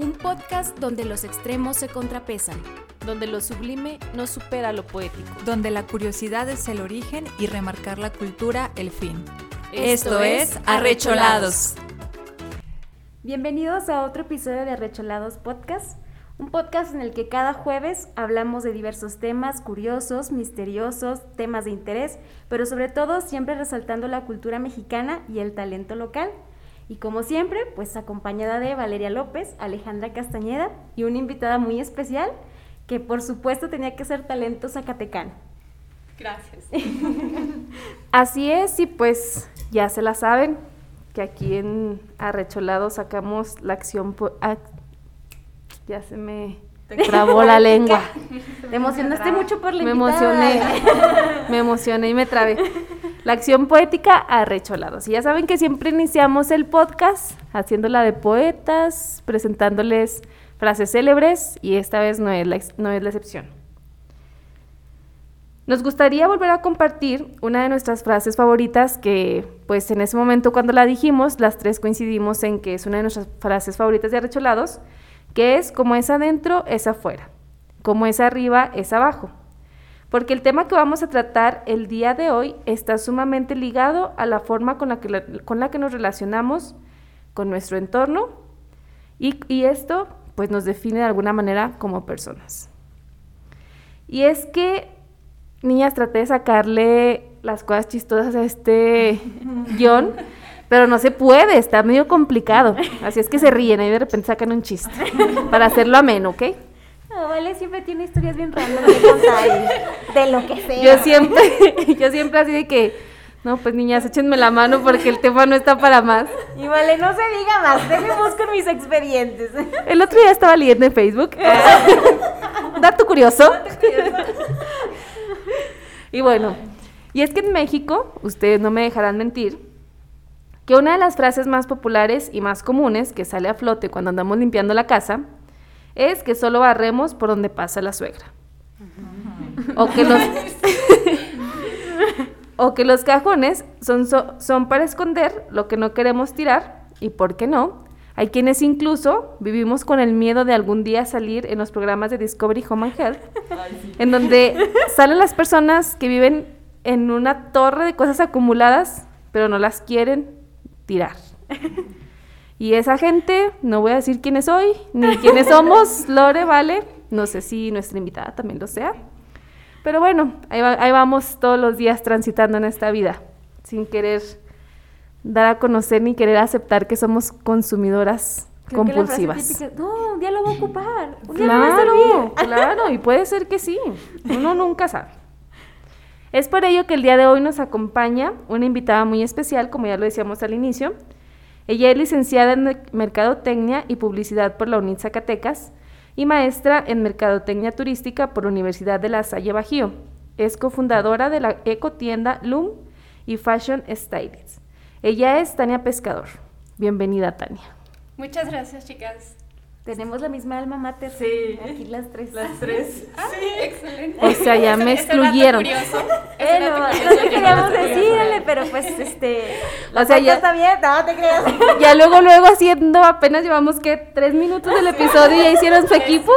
Un podcast donde los extremos se contrapesan. Donde lo sublime no supera lo poético. Donde la curiosidad es el origen y remarcar la cultura el fin. Esto, es Arrecholados. Bienvenidos a otro episodio de Arrecholados Podcast, un podcast en el que cada jueves hablamos de diversos temas curiosos, misteriosos, temas de interés, pero sobre todo siempre resaltando la cultura mexicana y el talento local. Y como siempre, pues acompañada de Valeria López, Alejandra Castañeda y una invitada muy especial que por supuesto tenía que ser talento zacatecano. Gracias. Así es, y pues ya se la saben, que aquí en Arrecholado sacamos la acción... ya se me trabó la lengua. Te emocionaste mucho por la Me emocioné, me emocioné y me trabé. La acción poética Arrecholados. Y ya saben que siempre iniciamos el podcast haciéndola de poetas, presentándoles frases célebres y esta vez no es la, no es la excepción. Nos gustaría volver a compartir una de nuestras frases favoritas que, pues en ese momento cuando la dijimos, las tres coincidimos en que es una de nuestras frases favoritas de Arrecholados, que es como es adentro, es afuera, como es arriba, es abajo. Porque el tema que vamos a tratar el día de hoy está sumamente ligado a la forma con la que, con la que nos relacionamos con nuestro entorno y, y esto pues nos define de alguna manera como personas. Y es que, niñas, traté de sacarle las cosas chistosas a este guion, pero no se puede, está medio complicado. Así es que se ríen y de repente sacan un chiste para hacerlo ameno, ¿ok? No, vale, siempre tiene historias bien raras de de lo que sea. Yo siempre, yo siempre así de que no, pues niñas, échenme la mano porque el tema no está para más. Y vale, no se diga más, déjenme buscar mis expedientes. El otro día estaba leyendo en Facebook. Dato curioso. y bueno, y es que en México, ustedes no me dejarán mentir, que una de las frases más populares y más comunes que sale a flote cuando andamos limpiando la casa es que solo barremos por donde pasa la suegra. O que los o que los cajones son, son para esconder lo que no queremos tirar y por qué no. Hay quienes incluso vivimos con el miedo de algún día salir en los programas de Discovery Home and Health, en donde salen las personas que viven en una torre de cosas acumuladas, pero no las quieren tirar. Y esa gente, no voy a decir quiénes soy, ni quiénes somos, Lore, vale, no sé si nuestra invitada también lo sea. Pero bueno, ahí, vamos todos los días transitando en esta vida, sin querer dar a conocer ni querer aceptar que somos consumidoras compulsivas. no, un día lo voy a ocupar. claro, claro, y puede ser que sí. Uno nunca sabe. Es por ello que el día de hoy nos acompaña una invitada muy especial, como ya lo decíamos al inicio. Ella es licenciada en Mercadotecnia y Publicidad por la UNIT Zacatecas y maestra en Mercadotecnia Turística por Universidad de La Salle Bajío. Es cofundadora de la ecotienda Loom y Fashion Stylist. Ella es Tania Pescador. Bienvenida, Tania. Muchas gracias, chicas. Tenemos la misma alma mater. Sí. Aquí las tres. Las tres. Ah, sí, excelente. O sea, ya me excluyeron. Eh, no, no queríamos decirle, pero pues este. O sea, ya está bien, no te creas. Ya luego, luego haciendo, apenas llevamos que tres minutos del episodio y ya hicieron su equipo.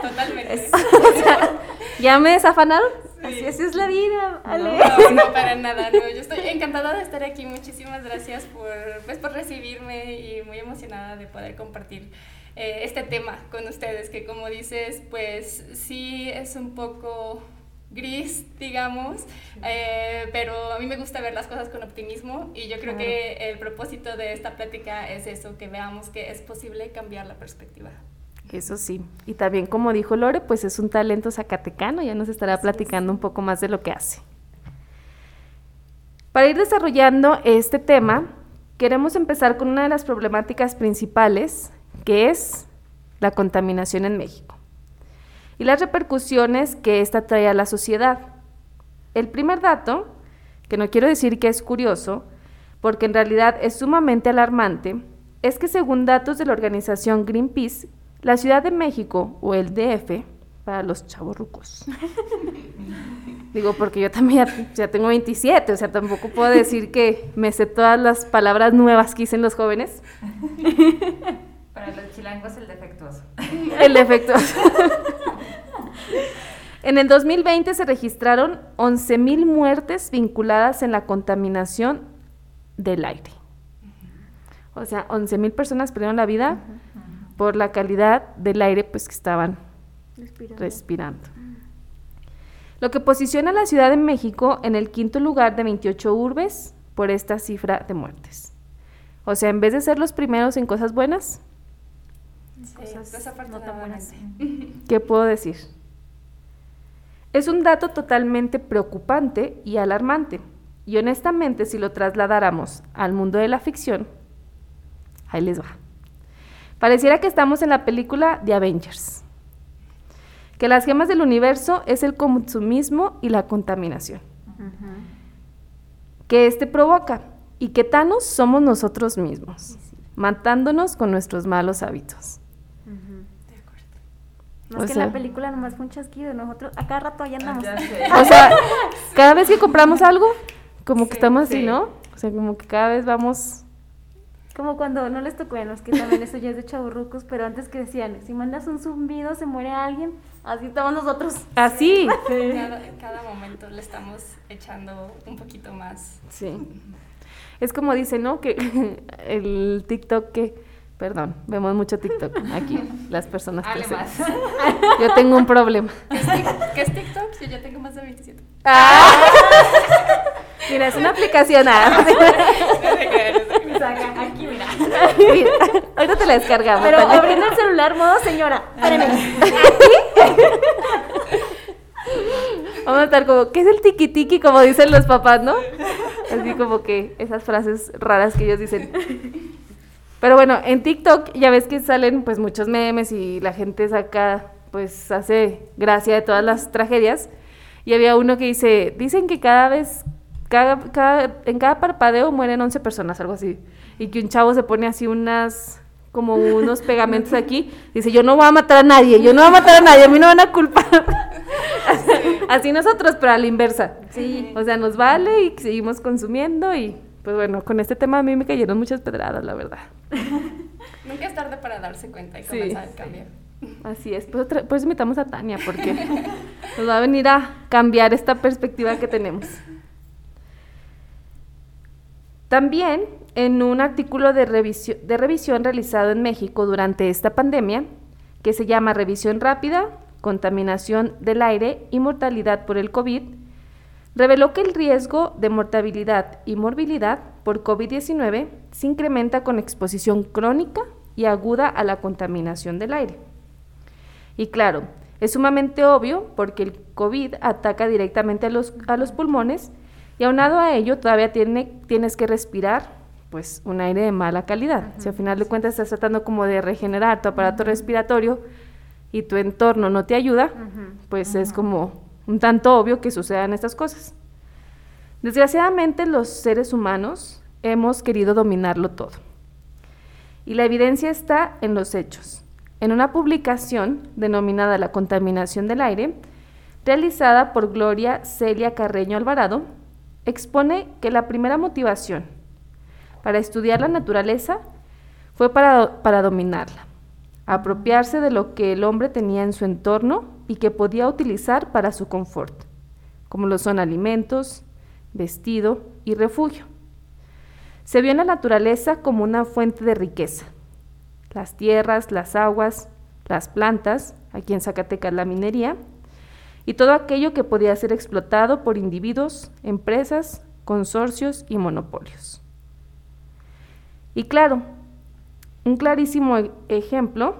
Totalmente. o sea, ya me desafanaron. Así, es la vida, Ale. No, no, para nada, no. Yo estoy encantada de estar aquí. Muchísimas gracias por, pues, por recibirme y muy emocionada de poder compartir eh, este tema con ustedes, que como dices, pues sí es un poco gris, digamos, eh, pero a mí me gusta ver las cosas con optimismo y yo creo que el propósito de esta plática es eso, que veamos que es posible cambiar la perspectiva. Eso sí, y también como dijo Lore, pues es un talento zacatecano, ya nos estará platicando un poco más de lo que hace. Para ir desarrollando este tema, queremos empezar con una de las problemáticas principales que es la contaminación en México y las repercusiones que ésta trae a la sociedad. El primer dato, que no quiero decir que es curioso, porque en realidad es sumamente alarmante, es que según datos de la organización Greenpeace, la Ciudad de México, o el DF, para los chavorrucos. Digo, porque yo también ya, tengo 27, o sea, tampoco puedo decir que me sé todas las palabras nuevas que dicen los jóvenes. Para los chilango es el defectuoso. El defectuoso. en el 2020 se registraron 11.000 muertes vinculadas en la contaminación del aire. O sea, 11.000 personas perdieron la vida por la calidad del aire pues, que estaban Respirando. respirando. Lo que posiciona a la Ciudad de México en el quinto lugar de 28 urbes por esta cifra de muertes. O sea, en vez de ser los primeros en cosas buenas, Sí, desafortunadamente. ¿qué puedo decir? Es un dato totalmente preocupante y alarmante. Y honestamente, si lo trasladáramos al mundo de la ficción, ahí les va. Pareciera que estamos en la película de Avengers. Que las gemas del universo es el consumismo y la contaminación. Que este provoca. Y que Thanos somos nosotros mismos, matándonos con nuestros malos hábitos. O es que sea- en la película nomás fue un chasquido, nosotros a cada rato ahí andamos. Ya sé. O sea, cada vez que compramos algo, como que Sí, estamos así, sí. ¿no? O sea, como que cada vez vamos... Como cuando no les tocó en los que también eso ya es de chaburrucos, pero antes que decían, si mandas un zumbido se muere alguien, así estamos nosotros. Así. Cada, en cada momento le estamos echando un poquito más. Sí. Es como dice, ¿no? Que el TikTok que... Perdón, vemos mucho TikTok aquí, las personas más. Yo tengo un problema. ¿Qué es, TikTok? Yo ya tengo más de 27. Mira, es una aplicación. ah. Aquí mira. Mira, ahorita te la descargamos. Pero abriendo el celular, modo señora, espéreme. Vamos a estar como, ¿qué es el tiki tiki? Como dicen los papás, ¿no? Así como que esas frases raras que ellos dicen. Pero bueno, en TikTok ya ves que salen pues muchos memes y la gente saca, pues hace gracia de todas las tragedias. Y había uno que dice, dicen que cada vez, cada, cada- en cada parpadeo mueren 11 personas, algo así. Y que un chavo se pone así unas, como unos pegamentos aquí. Dice, yo no voy a matar a nadie, yo no voy a matar a nadie, a mí no van a culpar. Así nosotros, pero a la inversa. Sí. O sea, nos vale y seguimos consumiendo y pues bueno, con este tema a mí me cayeron muchas pedradas, la verdad. Nunca es tarde para darse cuenta y Sí. comenzar el cambio. Así es, pues otra- por eso invitamos a Tania, porque nos va a venir a cambiar esta perspectiva que tenemos. También en un artículo de revisión, de revisión realizado en México durante esta pandemia, que se llama Revisión Rápida, Contaminación del Aire y Mortalidad por el COVID, reveló que el riesgo de mortalidad y morbilidad por COVID-19 se incrementa con exposición crónica y aguda a la contaminación del aire. Y claro, es sumamente obvio porque el COVID ataca directamente a los, a los pulmones y aunado a ello todavía tiene, tienes que respirar pues un aire de mala calidad. Si al final de cuentas estás tratando como de regenerar tu aparato respiratorio y tu entorno no te ayuda, pues es como un tanto obvio que sucedan estas cosas. Desgraciadamente los seres humanos hemos querido dominarlo todo. Y la evidencia está en los hechos. En una publicación denominada La contaminación del aire, realizada por Gloria Celia Carreño Alvarado, expone que la primera motivación para estudiar la naturaleza fue para, para dominarla, apropiarse de lo que el hombre tenía en su entorno y que podía utilizar para su confort, como lo son alimentos, vestido y refugio. Se vio en la naturaleza como una fuente de riqueza. Las tierras, las aguas, las plantas, aquí en Zacatecas la minería, y todo aquello que podía ser explotado por individuos, empresas, consorcios y monopolios. Y claro, un clarísimo e- ejemplo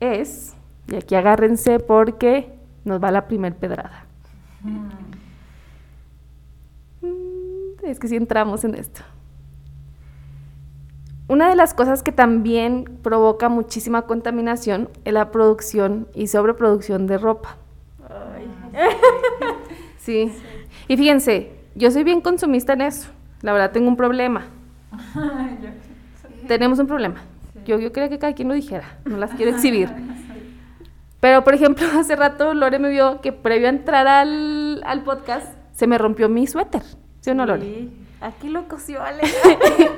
es, y aquí agárrense porque nos va la primer pedrada. Mm, Es que si entramos en esto. Una de las cosas que también provoca muchísima contaminación es la producción y sobreproducción de ropa. Sí. Y fíjense, yo soy bien consumista en eso. La verdad tengo un problema. Tenemos un problema. Yo, yo quería que cada quien lo dijera. No las quiero exhibir. Pero, por ejemplo, hace rato Lore me vio que previo a entrar al, al podcast se me rompió mi suéter. ¿Sí o no, Lore? Aquí lo cosió Ale.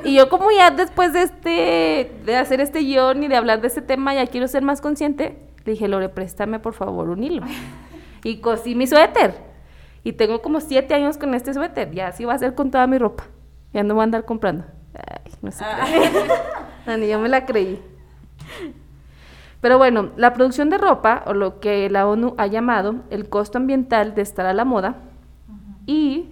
y yo como ya después de este, de hacer este guion y de hablar de este tema, ya quiero ser más consciente, le dije, Lore, préstame por favor un hilo. Y cosí mi suéter. Y tengo como siete años con este suéter. Ya así va a ser con toda mi ropa. Ya no voy a andar comprando. Ay, no sé. No, ni yo me la creí. Pero bueno, la producción de ropa, o lo que la ONU ha llamado el costo ambiental de estar a la moda, y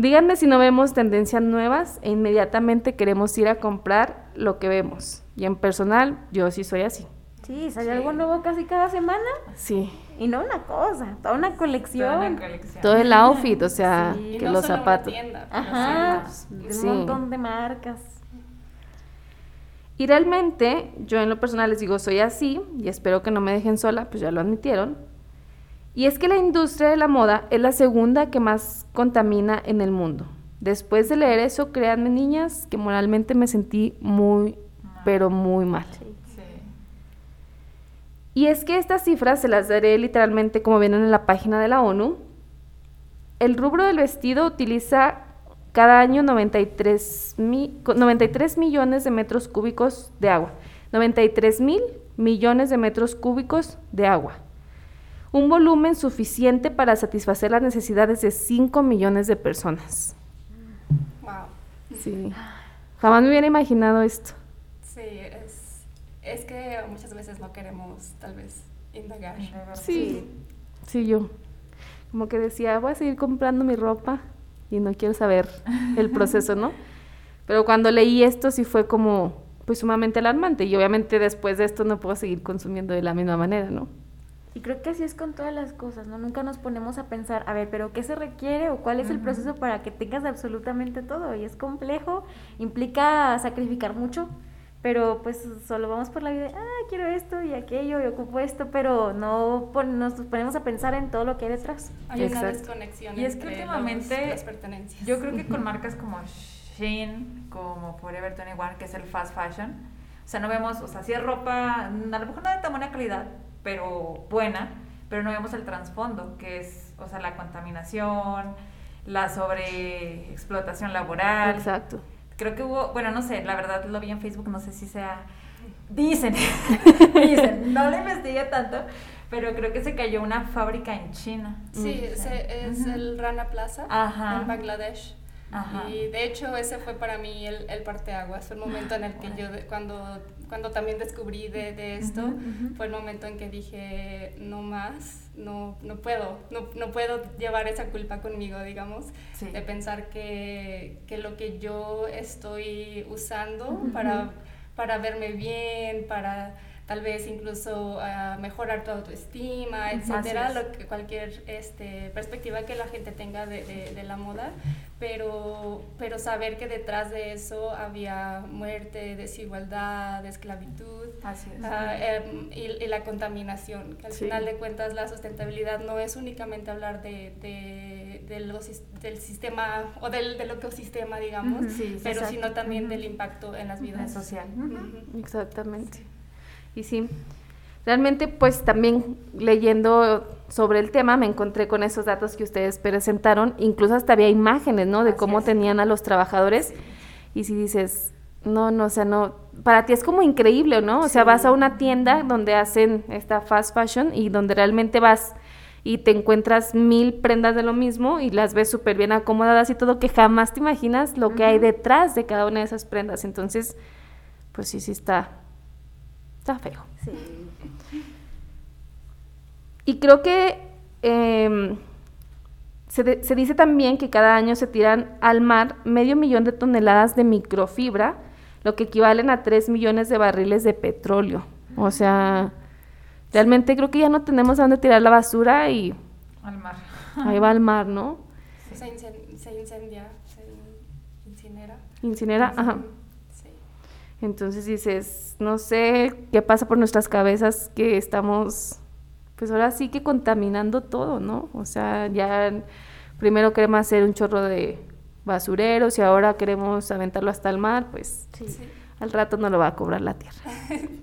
díganme si no vemos tendencias nuevas e inmediatamente queremos ir a comprar lo que vemos. Y en personal, yo sí soy así. Sí, sale algo nuevo casi cada semana. Sí. Y no una cosa, toda una colección. Toda una colección. Todo el outfit, o sea, Sí. Y que no los solo una zapatos. tienda, pero Ajá, sí, de Sí. un montón de marcas. Y realmente, yo en lo personal les digo, soy así, y espero que no me dejen sola, pues ya lo admitieron. Y es que la industria de la moda es la segunda que más contamina en el mundo. Después de leer eso, créanme niñas, que moralmente me sentí muy, pero muy mal. Y es que estas cifras se las daré literalmente como vienen en la página de la ONU. El rubro del vestido utiliza cada año 93, mi- co- 93 millones de metros cúbicos de agua. 93 mil millones de metros cúbicos de agua. Un volumen suficiente para satisfacer las necesidades de 5 millones de personas. Wow. Sí. Jamás me hubiera imaginado esto. Sí, es, es que muchas veces no queremos tal vez indagar. Sí. Sí, yo. Como que decía, voy a seguir comprando mi ropa y no quiero saber el proceso, ¿no? Pero cuando leí esto sí fue como, pues sumamente alarmante y obviamente después de esto no puedo seguir consumiendo de la misma manera, ¿no? Y creo que así es con todas las cosas, ¿no? Nunca nos ponemos a pensar, a ver, pero ¿qué se requiere o cuál es el proceso para que tengas absolutamente todo? Y es complejo, implica sacrificar mucho, pero pues solo vamos por la vida, ah, quiero esto y aquello y ocupo esto, pero no pon- nos ponemos a pensar en todo lo que hay detrás. Hay una Exacto. desconexión Y es que entre últimamente los- las pertenencias. Yo creo que con marcas como Shein, como Forever 21, que es el fast fashion, o sea, no vemos, o sea, sí es ropa, a lo mejor no de tan buena calidad, pero buena, pero no vemos el trasfondo, que es, o sea, la contaminación, la sobreexplotación laboral. Exacto. Creo que hubo, bueno, no sé, la verdad lo vi en Facebook, no sé si sea. Dicen, dicen, no lo investigué tanto, pero creo que se cayó una fábrica en China. Sí, es el Rana Plaza Ajá. en Bangladesh. Ajá. Y de hecho ese fue para mí el, el parteaguas, fue el momento en el que yo, cuando, cuando también descubrí de, de esto, Ujú, ujú. fue el momento en que dije, no más, no, no puedo, no, no puedo llevar esa culpa conmigo, digamos, Sí. de pensar que, que lo que yo estoy usando para, para verme bien, para tal vez incluso ah, mejorar tu autoestima, etcétera, lo que cualquier este, perspectiva que la gente tenga de, de- de la moda, pero, pero saber que detrás de eso había muerte, desigualdad, esclavitud. Así es. ah, em, y, y la contaminación, que al Sí. final de cuentas la sustentabilidad no es únicamente hablar de, de- los del sistema o del, del ecosistema, digamos, Ujú, sí, pero sino también del impacto en las vidas. social. Ujú. Exactamente. Y sí, realmente pues también leyendo sobre el tema me encontré con esos datos que ustedes presentaron, incluso hasta había imágenes, ¿no? De Así cómo es. tenían a los trabajadores y si dices, no, no, o sea, no, para ti es como increíble, ¿no? O sea, vas a una tienda donde hacen esta fast fashion y donde realmente vas y te encuentras mil prendas de lo mismo y las ves súper bien acomodadas y todo, que jamás te imaginas lo que hay detrás de cada una de esas prendas. Entonces, pues sí, sí está, está feo. Sí. Y creo que em, se, de- se dice también que cada año se tiran al mar medio millón de toneladas de microfibra, lo que equivalen a 3 millones de barriles de petróleo. O sea, realmente creo que ya no tenemos a dónde tirar la basura y Al mar. ahí va al mar, ¿no? Se, incen- se incendia, se in- incinera. Incinera, ajá. Sí. Entonces dices, no sé qué pasa por nuestras cabezas que estamos, pues ahora sí que contaminando todo, ¿no? O sea, ya primero queremos hacer un chorro de basureros y ahora queremos aventarlo hasta el mar, pues Sí. Sí. al rato no lo va a cobrar la tierra.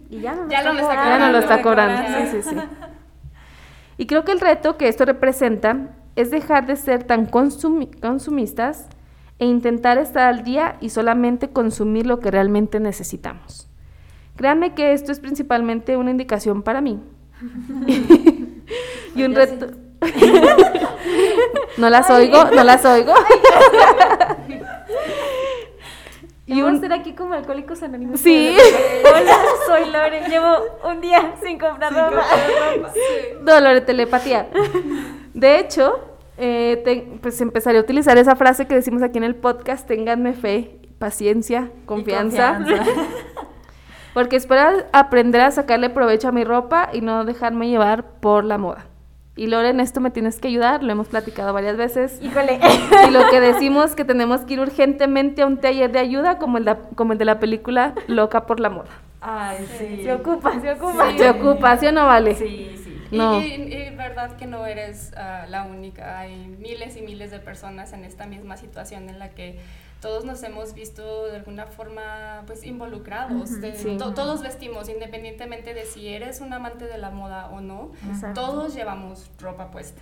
Y ya no lo Ya está lo está cobrando. Ya no lo está cobrando. sí, sí, sí. Y creo que el reto que esto representa es dejar de ser tan consumi- consumistas e intentar estar al día y solamente consumir lo que realmente necesitamos. Créanme que esto es principalmente una indicación para mí. y un reto... no las oigo, no las oigo. Y un... estar aquí como alcohólicos anónimos. Sí. Hola, soy Lore. Llevo un día sin comprar ropa. No, Lore, telepatía. De hecho, eh, pues empezaré a utilizar esa frase que decimos aquí en el podcast, ténganme fe, paciencia, confianza. confianza. Porque espero aprender a sacarle provecho a mi ropa y no dejarme llevar por la moda. Y Loren, esto me tienes que ayudar, lo hemos platicado varias veces. Híjole. Y lo que decimos que tenemos que ir urgentemente a un taller de ayuda como el de, como el de la película Loca por la moda. Ay, sí. Se ocupa, se ocupa. Se ocupa, ¿sí o no vale? Sí, sí. No. Y, verdad que no eres uh, la única, hay miles y miles de personas en esta misma situación en la que todos nos hemos visto de alguna forma pues involucrados. todos vestimos, independientemente de si eres un amante de la moda o no, todos llevamos ropa puesta.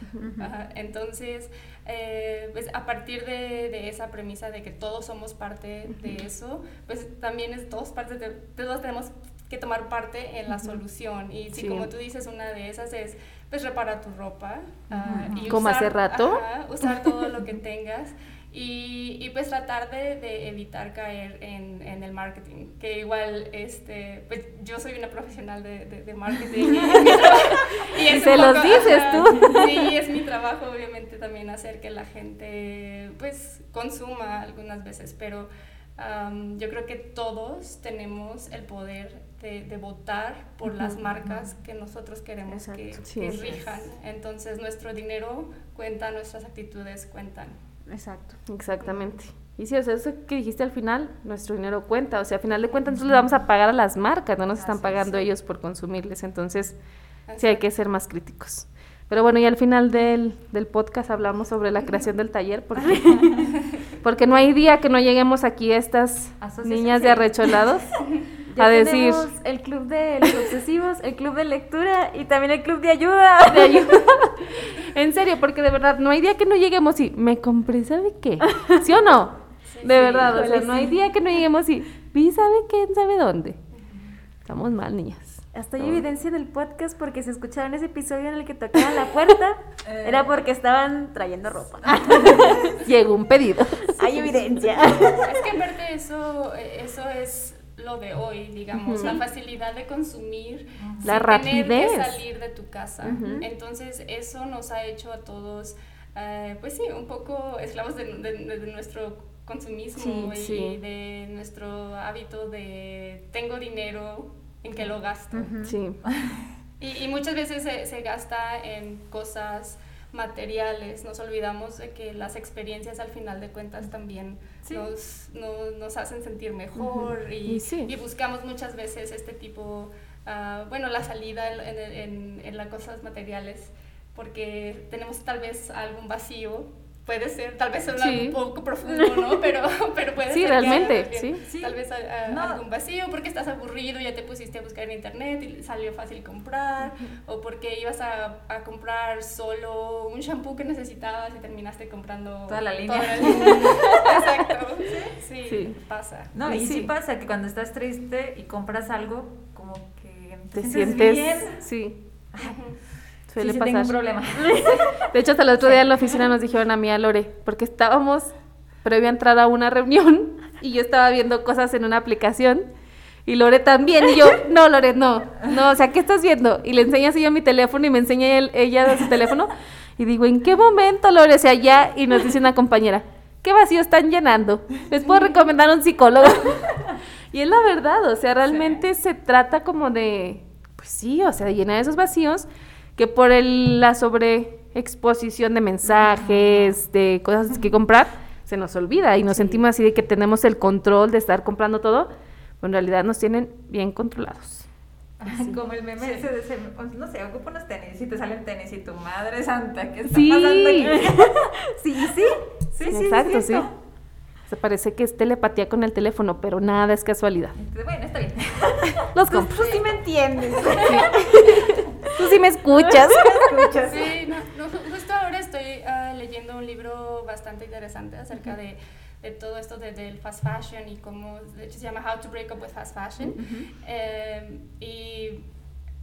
Entonces, eh, pues a partir de, esa premisa de que todos somos parte de eso, pues también es todos partes de, todos tenemos que tomar parte en la solución. Y si como tú dices, una de esas es pues reparar tu ropa. Ah, y como hace rato. usar todo lo que tengas. Y, y, pues tratar de, de evitar caer en, en, el marketing, que igual, este, pues yo soy una profesional de, de, marketing. Y, y se los dices tú. Sí, es mi trabajo obviamente también hacer que la gente pues consuma algunas veces, pero yo creo que todos tenemos el poder de, de votar por las marcas que nosotros queremos que, que rijan. Entonces nuestro dinero cuenta, nuestras actitudes cuentan. Exacto. Exactamente. Y sí, o sea, eso que dijiste al final, nuestro dinero cuenta. O sea, al final de cuentas, nosotros le vamos a pagar a las marcas, no nos están pagando ellos por consumirles. Entonces, sí hay que ser más críticos. Pero bueno, y al final del, del podcast hablamos sobre la creación del taller, porque, porque no hay día que no lleguemos aquí a estas niñas de arrecholados a decir... el club de los obsesivos, el club de lectura y también el club de ayuda. De ayuda. en serio, porque de verdad no hay día que no lleguemos y me compré, ¿sabe qué? ¿Sí o no? de verdad, o sea, no hay día que no lleguemos y vi, ¿sabe quién sabe dónde? Estamos mal, niñas. Hasta hay evidencia en el podcast porque si escucharon ese episodio en el que tocaban la puerta, eh. era porque estaban trayendo ropa. Llegó un pedido. Hay evidencia. Es que en parte eso, eso es lo de hoy, digamos, la facilidad de consumir, la rapidez. Tener que salir de tu casa. Entonces, eso nos ha hecho a todos, eh, pues sí, un poco esclavos de, nuestro consumismo y de nuestro hábito de tengo dinero, en que lo gasto. Sí. Y, muchas veces se, se gasta en cosas materiales, nos olvidamos de que las experiencias al final de cuentas también nos, nos, hacen sentir mejor y, y, buscamos muchas veces este tipo, uh, bueno, la salida en, en, en las cosas materiales porque tenemos tal vez algún vacío puede ser, tal vez suena un poco profundo, ¿no? Pero, pero puede sí, ser. Realmente, sí, sí. Tal vez algún vacío porque estás aburrido, ya te pusiste a buscar en internet y salió fácil comprar, o porque ibas a, a, comprar solo un shampoo que necesitabas y terminaste comprando toda la línea. Exacto. Sí, pasa. No, y sí. pasa que cuando estás triste y compras algo, como que te, sientes bien. Sí. Suele sí, pasar. problema. De hecho, hasta el otro día en la oficina nos dijeron a mí, a Lore, porque estábamos previo a entrar a una reunión y yo estaba viendo cosas en una aplicación y Lore también. Y yo, no, Lore, no, no, o sea, ¿qué estás viendo? Y le enseña así yo mi teléfono y me enseña ella su teléfono. Y digo, ¿en qué momento, Lore? O sea, ya, y nos dice una compañera, ¿qué vacío están llenando? ¿Les puedo recomendar un psicólogo? y es la verdad, o sea, realmente se trata como de, pues sí, o sea, de llenar esos vacíos que por el, la sobreexposición de mensajes, de cosas que comprar, se nos olvida y nos sentimos así de que tenemos el control de estar comprando todo, pero en realidad nos tienen bien controlados. Como el meme ese de ese, pues, no sé, ocupa unos tenis y te salen tenis y tu madre santa, ¿qué está pasando aquí? sí, sí, sí, sí, Exacto, sí. Se parece que es telepatía con el teléfono, pero nada es casualidad. Bueno, está bien. Los compro. Tú sí me entiendes. Tú sí me escuchas. Sí, no, justo ahora estoy ah, leyendo un libro bastante interesante acerca de, de todo esto de, del fast fashion y cómo, de hecho se llama How to Break Up with Fast Fashion. Eh, y,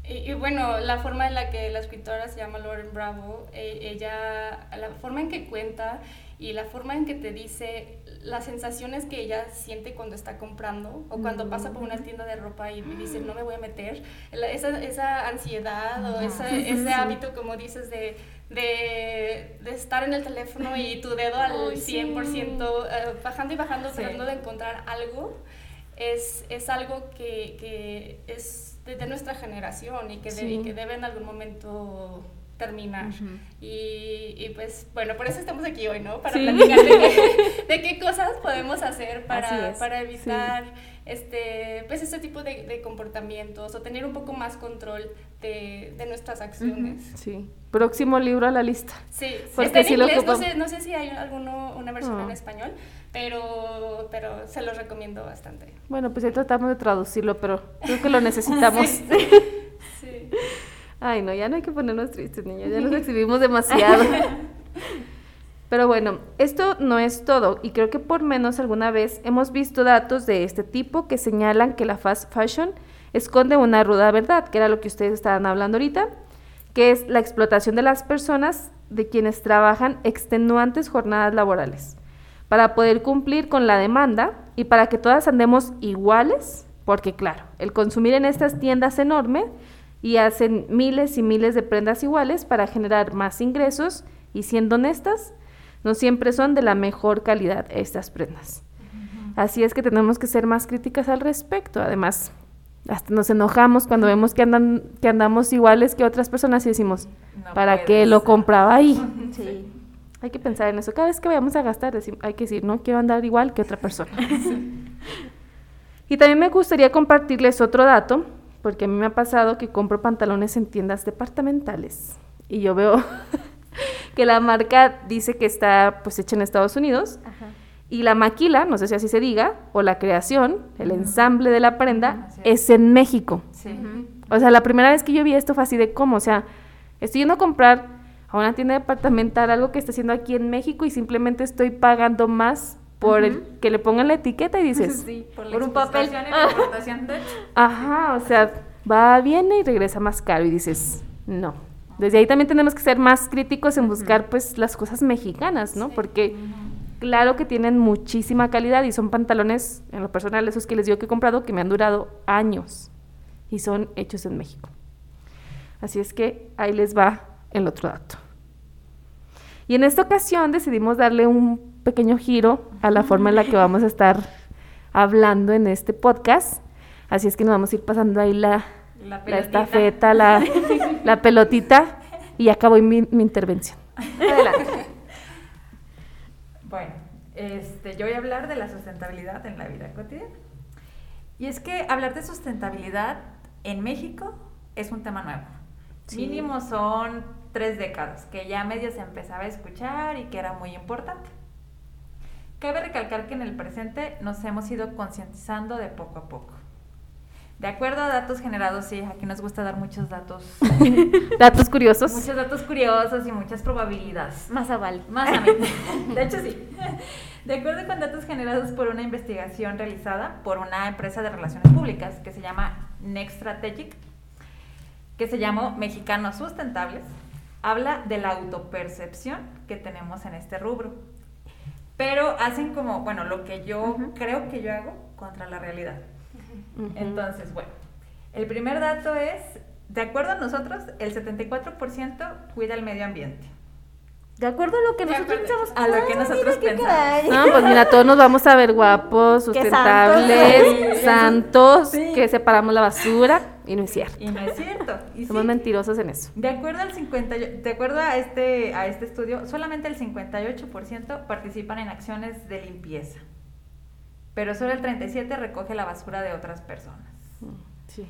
y, bueno, la forma en la que la escritora se llama Lauren Bravo, e, ella, la forma en que cuenta y la forma en que te dice las sensaciones que ella siente cuando está comprando o cuando pasa por una tienda de ropa y dice no me voy a meter, esa, esa ansiedad o ese hábito, como dices, de de, de, estar en el teléfono y tu dedo al 100%, eh, bajando y bajando, tratando de encontrar algo, es, es algo que, que es de, nuestra generación y que, que debe en algún momento terminar. y, y, pues, bueno, por eso estamos aquí hoy, ¿no? Para platicar de, qué cosas podemos hacer para, para evitar este, pues este tipo de, de, comportamientos o tener un poco más control de, de nuestras acciones. Sí. Próximo libro a la lista. Sí, Porque en inglés, no sé, no sé si hay alguno, una versión en español, pero, pero se lo recomiendo bastante. Bueno, pues ahí tratamos de traducirlo, pero creo que lo necesitamos. sí. sí. Ay, no, ya no hay que ponernos tristes, niños, ya nos exhibimos demasiado. Pero bueno, esto no es todo y creo que por menos alguna vez hemos visto datos de este tipo que señalan que la fast fashion esconde una ruda verdad, que era lo que ustedes estaban hablando ahorita, que es la explotación de las personas de quienes trabajan extenuantes jornadas laborales para poder cumplir con la demanda y para que todas andemos iguales, porque claro, el consumir en estas tiendas enorme y hacen miles y miles de prendas iguales para generar más ingresos y siendo honestas, no siempre son de la mejor calidad estas prendas. Así es que tenemos que ser más críticas al respecto. Además, hasta nos enojamos cuando vemos que andan que andamos iguales que otras personas y decimos, ¿para qué lo compraba ahí? Sí. Hay que pensar en eso. Cada vez que vayamos a gastar, hay que decir, no quiero andar igual que otra persona. Y también me gustaría compartirles otro dato, porque a mí me ha pasado que compro pantalones en tiendas departamentales y yo veo que la marca dice que está pues hecha en Estados Unidos. Y la maquila, no sé si así se diga, o la creación, el ensamble de la prenda, es en México. O sea, la primera vez que yo vi esto fue así de cómo, o sea, estoy yendo a comprar a una tienda departamental algo que está haciendo aquí en México y simplemente estoy pagando más por el que le pongan la etiqueta y dices, por, un papel. Ajá, o sea, va, viene y regresa más caro y dices, no. Desde ahí también tenemos que ser más críticos en buscar pues las cosas mexicanas, ¿no? Porque claro que tienen muchísima calidad y son pantalones, en lo personal, esos que les digo que he comprado, que me han durado años y son hechos en México. Así es que ahí les va el otro dato. Y en esta ocasión decidimos darle un pequeño giro a la forma en la que vamos a estar hablando en este podcast. Así es que nos vamos a ir pasando ahí la, la, estafeta, la, la, pelotita y acabo mi, mi intervención. Adelante. Bueno, este, yo voy a hablar de la sustentabilidad en la vida cotidiana. Y es que hablar de sustentabilidad en México es un tema nuevo. Mínimo son tres décadas, que ya medio se empezaba a escuchar y que era muy importante. Cabe recalcar que en el presente nos hemos ido concientizando de poco a poco. De acuerdo a datos generados, sí, aquí nos gusta dar muchos datos. datos curiosos. Muchos datos curiosos y muchas probabilidades. Más aval. Más a De hecho, sí. De acuerdo con datos generados por una investigación realizada por una empresa de relaciones públicas que se llama Next Strategic, que se llamó Mexicanos Sustentables, habla de la autopercepción que tenemos en este rubro. Pero hacen como, bueno, lo que yo creo que yo hago contra la realidad. Entonces, bueno, el primer dato es, de acuerdo a nosotros, el 74% cuida el medio ambiente. De acuerdo a lo que nosotros pensamos. A lo que nosotros pensamos. No, pues mira, todos nos vamos a ver guapos, sustentables, santos, que separamos la basura. Y no es cierto. Y no es cierto. Somos mentirosos en eso. De acuerdo al 50, de acuerdo a este a este estudio, solamente el 58% participan en acciones de limpieza pero solo el 37 recoge la basura de otras personas. Sí.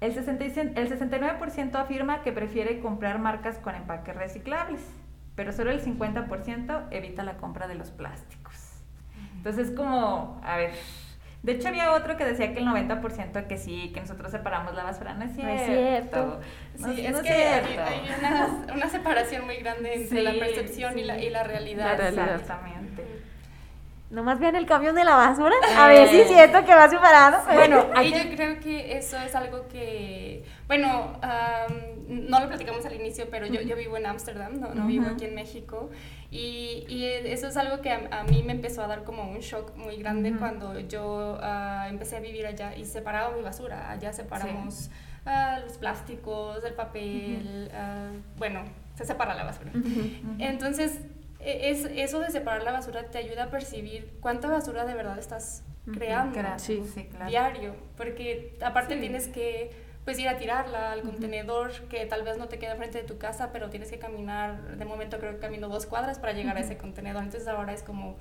El, 66, el 69% afirma que prefiere comprar marcas con empaques reciclables, pero solo el 50% evita la compra de los plásticos. Entonces, como, a ver, de hecho había otro que decía que el 90% que sí, que nosotros separamos la basura, no es cierto. No es cierto. sí, es, que hay, una, una, separación muy grande entre la percepción y, la, y la realidad. La realidad. Exactamente. Nomás vean el camión de la basura. A ver si siento que va separado. Bueno, y yo creo que eso es algo que, bueno, no lo platicamos al inicio, pero yo, yo vivo en Ámsterdam, no, no vivo aquí en México. Y, y, eso es algo que a, mí me empezó a dar como un shock muy grande cuando yo uh, empecé a vivir allá y separaba mi basura. Allá separamos uh, los plásticos, el papel, uh, bueno, se separa la basura. Entonces, es, eso de separar la basura te ayuda a percibir cuánta basura de verdad estás creando sí, sí, claro. diario, porque aparte tienes que pues ir a tirarla al contenedor que tal vez no te queda frente de tu casa, pero tienes que caminar, de momento creo que camino dos cuadras para llegar a ese contenedor, entonces ahora es como,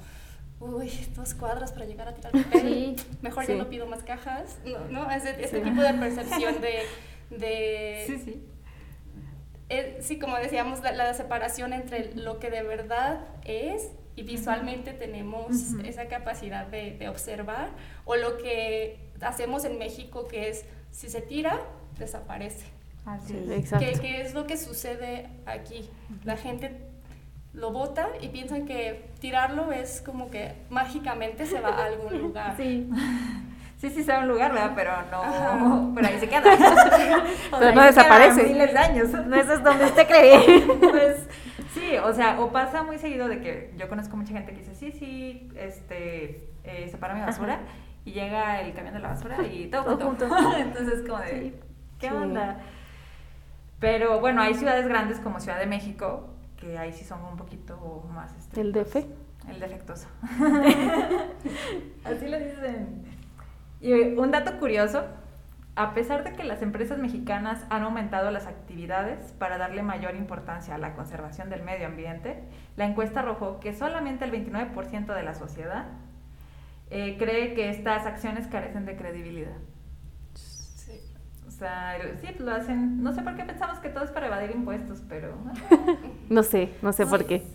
uy, dos cuadras para llegar a tirar papel, mejor yo no pido más cajas, no, no, ese, ese tipo de percepción de... de sí, como decíamos, la, separación entre lo que de verdad es y visualmente tenemos esa capacidad de, observar, o lo que hacemos en México, que es, si se tira, desaparece. Así es. Exacto. ¿Qué, es lo que sucede aquí? La gente lo bota y piensan que tirarlo es como que mágicamente se va a algún lugar. Sí. Sí, sí sabe un lugar, ¿verdad? Pero no, pero ahí se queda. pero no desaparece. Miles de años. No es donde usted cree. pues sí, o sea, o pasa muy seguido de que yo conozco mucha gente que dice, sí, sí, este, eh, separa mi basura. Y llega el camión de la basura y todo, junto. Entonces, como de, ¿qué onda? Pero bueno, hay ciudades grandes como Ciudad de México, que ahí sí son un poquito más... ¿El DF? El defectuoso. Así lo dicen. Y un dato curioso, a pesar de que las empresas mexicanas han aumentado las actividades para darle mayor importancia a la conservación del medio ambiente, la encuesta arrojó que solamente el 29% de la sociedad eh, cree que estas acciones carecen de credibilidad. Sí. O sea, sí, pues lo hacen. No sé por qué pensamos que todo es para evadir impuestos, pero. no sé, no sé por qué.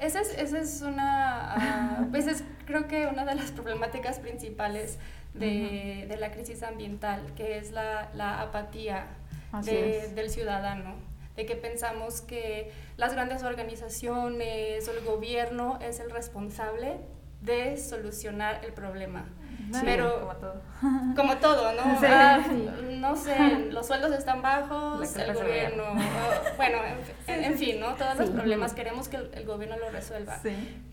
Esa es, esa es una. Ah, pues es creo que una de las problemáticas principales de, de la crisis ambiental, que es la, la apatía del ciudadano, de que pensamos que las grandes organizaciones o el gobierno es el responsable de solucionar el problema pero como todo. Como todo, ¿no? Ah, no sé, los sueldos están bajos, el gobierno, bueno, en, fin, ¿no? Todos los problemas queremos que el, gobierno lo resuelva.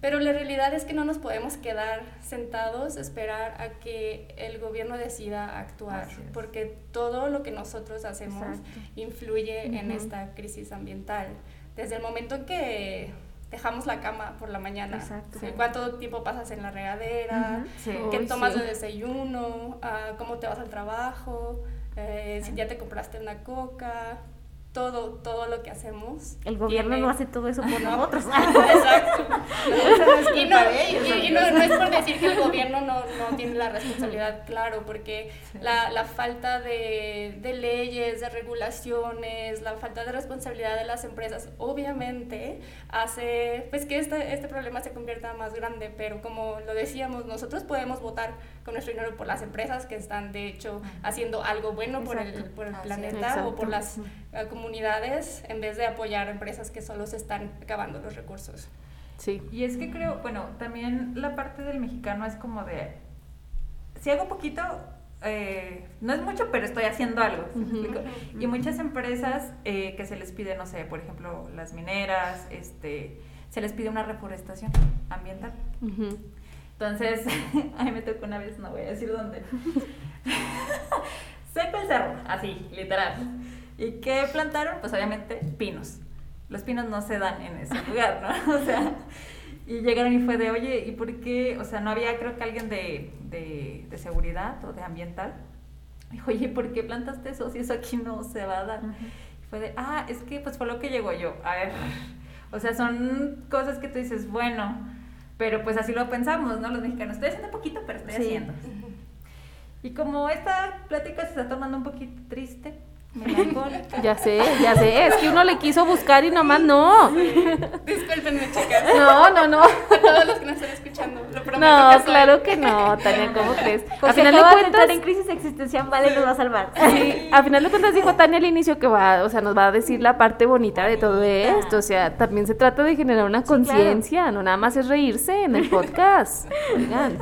Pero la realidad es que no nos podemos quedar sentados, esperar a que el gobierno decida actuar, porque todo lo que nosotros hacemos influye en esta crisis ambiental. Desde el momento en que dejamos la cama por la mañana. Exacto. ¿Cuánto tiempo pasas en la regadera? ¿Qué tomas de desayuno? Ah, ¿Cómo te vas al trabajo? Eh, si ya te compraste una coca todo, todo lo que hacemos. El gobierno no hace todo eso por nosotros. Exacto. y, no, y, no, es por decir que el gobierno no, no tiene la responsabilidad, claro, porque la, la, falta de, de, leyes, de regulaciones, la falta de responsabilidad de las empresas, obviamente hace pues que este, este problema se convierta más grande, pero como lo decíamos, nosotros podemos votar con nuestro dinero por las empresas que están de hecho haciendo algo bueno por el, por el planeta o por las comunidades en vez de apoyar empresas que solo se están acabando los recursos. Sí. Y es que creo, bueno, también la parte del mexicano es como de, si hago poquito, eh, no es mucho, pero estoy haciendo algo. Y muchas empresas eh, que se les pide, no sé, por ejemplo, las mineras, este, se les pide una reforestación ambiental. Entonces, a mí me tocó una vez, no voy a decir dónde. Seco el cerro, así, literal. ¿Y qué plantaron? Pues obviamente pinos. Los pinos no se dan en ese lugar, ¿no? O sea, y llegaron y fue de, oye, ¿y por qué? O sea, no había, creo que alguien de, de, seguridad o de ambiental. Dijo, oye, ¿por qué plantaste eso si eso aquí no se va a dar? Y fue de, ah, es que pues fue lo que llegó yo. A ver, o sea, son cosas que tú dices, bueno, pero pues así lo pensamos, ¿no? Los mexicanos, estoy haciendo poquito, pero estoy haciendo. Y como esta plática se está tomando un poquito triste, ya sé, ya sé, es que uno le quiso buscar y nomás no. Discúlpenme, chicas. No, no, no. A todos los que nos están escuchando, lo como No, claro que no, Tania, ¿cómo crees? Pues a final de cuentas, en crisis existencial, vale, nos va a salvar. sí, a final de cuentas dijo Tania al inicio que va, o sea, nos va a decir la parte bonita de todo esto, o sea, también se trata de generar una conciencia, no nada más es reírse en el podcast. Oigan.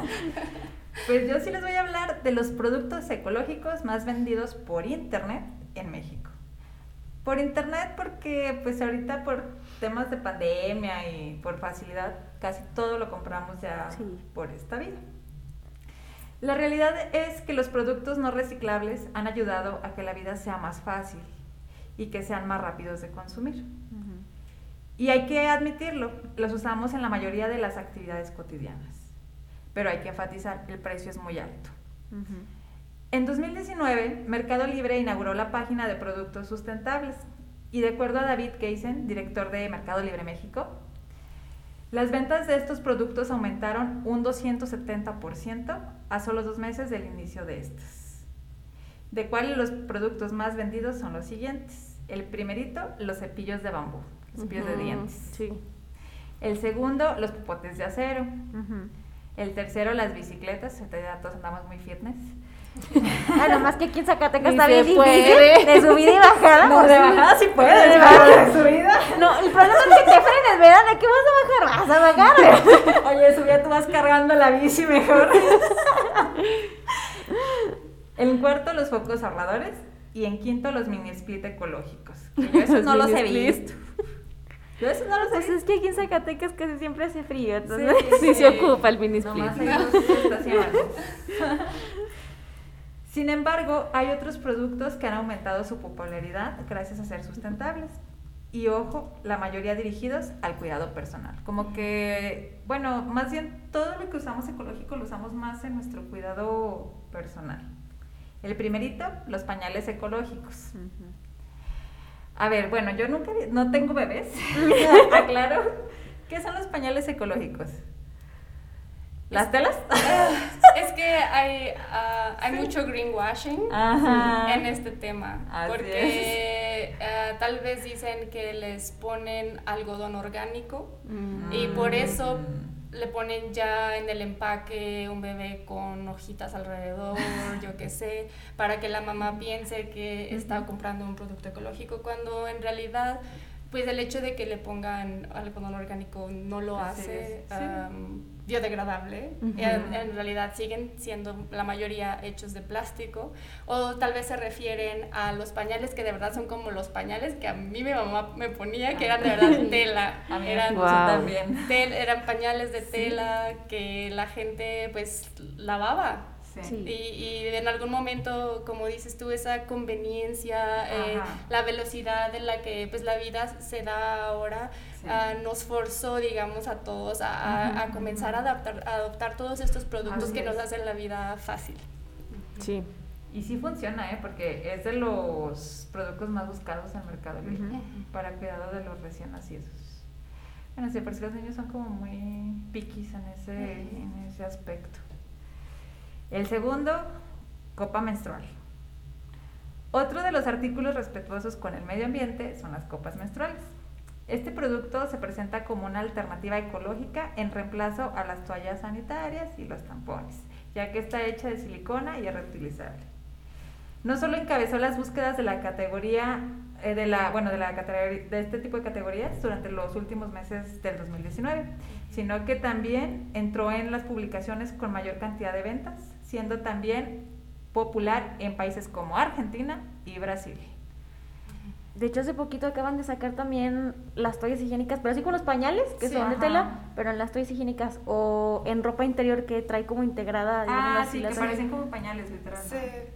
Pues yo sí les voy a hablar de los productos ecológicos más vendidos por internet en México. Por internet porque pues ahorita por temas de pandemia y por facilidad casi todo lo compramos ya Sí. por esta vía. La realidad es que los productos no reciclables han ayudado a que la vida sea más fácil y que sean más rápidos de consumir. Y hay que admitirlo, los usamos en la mayoría de las actividades cotidianas. Pero hay que enfatizar, el precio es muy alto. En 2019, Mercado Libre inauguró la página de productos sustentables y de acuerdo a David Keisen, director de Mercado Libre México, las ventas de estos productos aumentaron un 270% a solo dos meses del inicio de estos. De cuáles los productos más vendidos son los siguientes. El primerito, los cepillos de bambú, los cepillos de dientes. Sí. El segundo, los popotes de acero. El tercero, las bicicletas. Ya todos andamos muy fitness. Ah, nomás que aquí en Zacatecas está bien difícil de subida y bajada. No, pues, de bajada sí puedes, De pero bajada. de subida. No, el problema es que te frenes, ¿verdad? ¿De qué vas a bajar? Vas a bajar. Oye, subía tú vas cargando la bici mejor. En cuarto, los focos ahorradores. Y en quinto, los mini split ecológicos. Que yo esos no los he split. visto. Yo esos no los he Pues es que aquí en Zacatecas casi siempre hace frío, entonces... Sí se ocupa el mini split. Nomás hay dos estaciones. Sin embargo, hay otros productos que han aumentado su popularidad gracias a ser sustentables. Y ojo, la mayoría dirigidos al cuidado personal. Como que, bueno, más bien todo lo que usamos ecológico lo usamos más en nuestro cuidado personal. El primerito, los pañales ecológicos. A ver, bueno, yo nunca, no tengo bebés, aclaro. ¿Qué son los pañales ecológicos? ¿Las telas? Es que hay, ah, hay mucho greenwashing Ajá. en este tema. Así porque ah, tal vez dicen que les ponen algodón orgánico y por eso le ponen ya en el empaque un bebé con hojitas alrededor, yo qué sé, para que la mamá piense que está comprando un producto ecológico, cuando en realidad, pues el hecho de que le pongan algodón orgánico no lo Así hace biodegradable. Ujú. en, en realidad siguen siendo la mayoría hechos de plástico, o tal vez se refieren a los pañales que de verdad son como los pañales que a mí mi mamá me ponía, que eran de verdad tela. A mí me eran puso Wow. también. tel- eran pañales de tela que la gente pues lavaba. Sí. Y, y en algún momento, como dices tú, esa conveniencia, eh, la velocidad en la que pues la vida se da ahora, Sí. ah, nos forzó, digamos, a todos a, a- comenzar a adaptar, a adoptar todos estos productos Así que nos hacen la vida fácil. Sí. Y sí funciona, ¿eh? Porque es de los productos más buscados en el mercado libre para cuidado de los recién nacidos. Bueno, sí, porque los niños son como muy piquis en ese, en ese aspecto. El segundo, copa menstrual. Otro de los artículos respetuosos con el medio ambiente son las copas menstruales. Este producto se presenta como una alternativa ecológica en reemplazo a las toallas sanitarias y los tampones, ya que está hecha de silicona y es reutilizable. No solo encabezó las búsquedas de la categoría eh, de la bueno de la de este tipo de categorías durante los últimos meses del 2019, sino que también entró en las publicaciones con mayor cantidad de ventas, siendo también popular en países como Argentina y Brasil. De hecho, hace poquito acaban de sacar también las toallas higiénicas, pero así con los pañales, que Sí, son de tela, pero en las toallas higiénicas o en ropa interior que trae como integrada. digamos Ah, así, sí, que parecen como pañales, literal.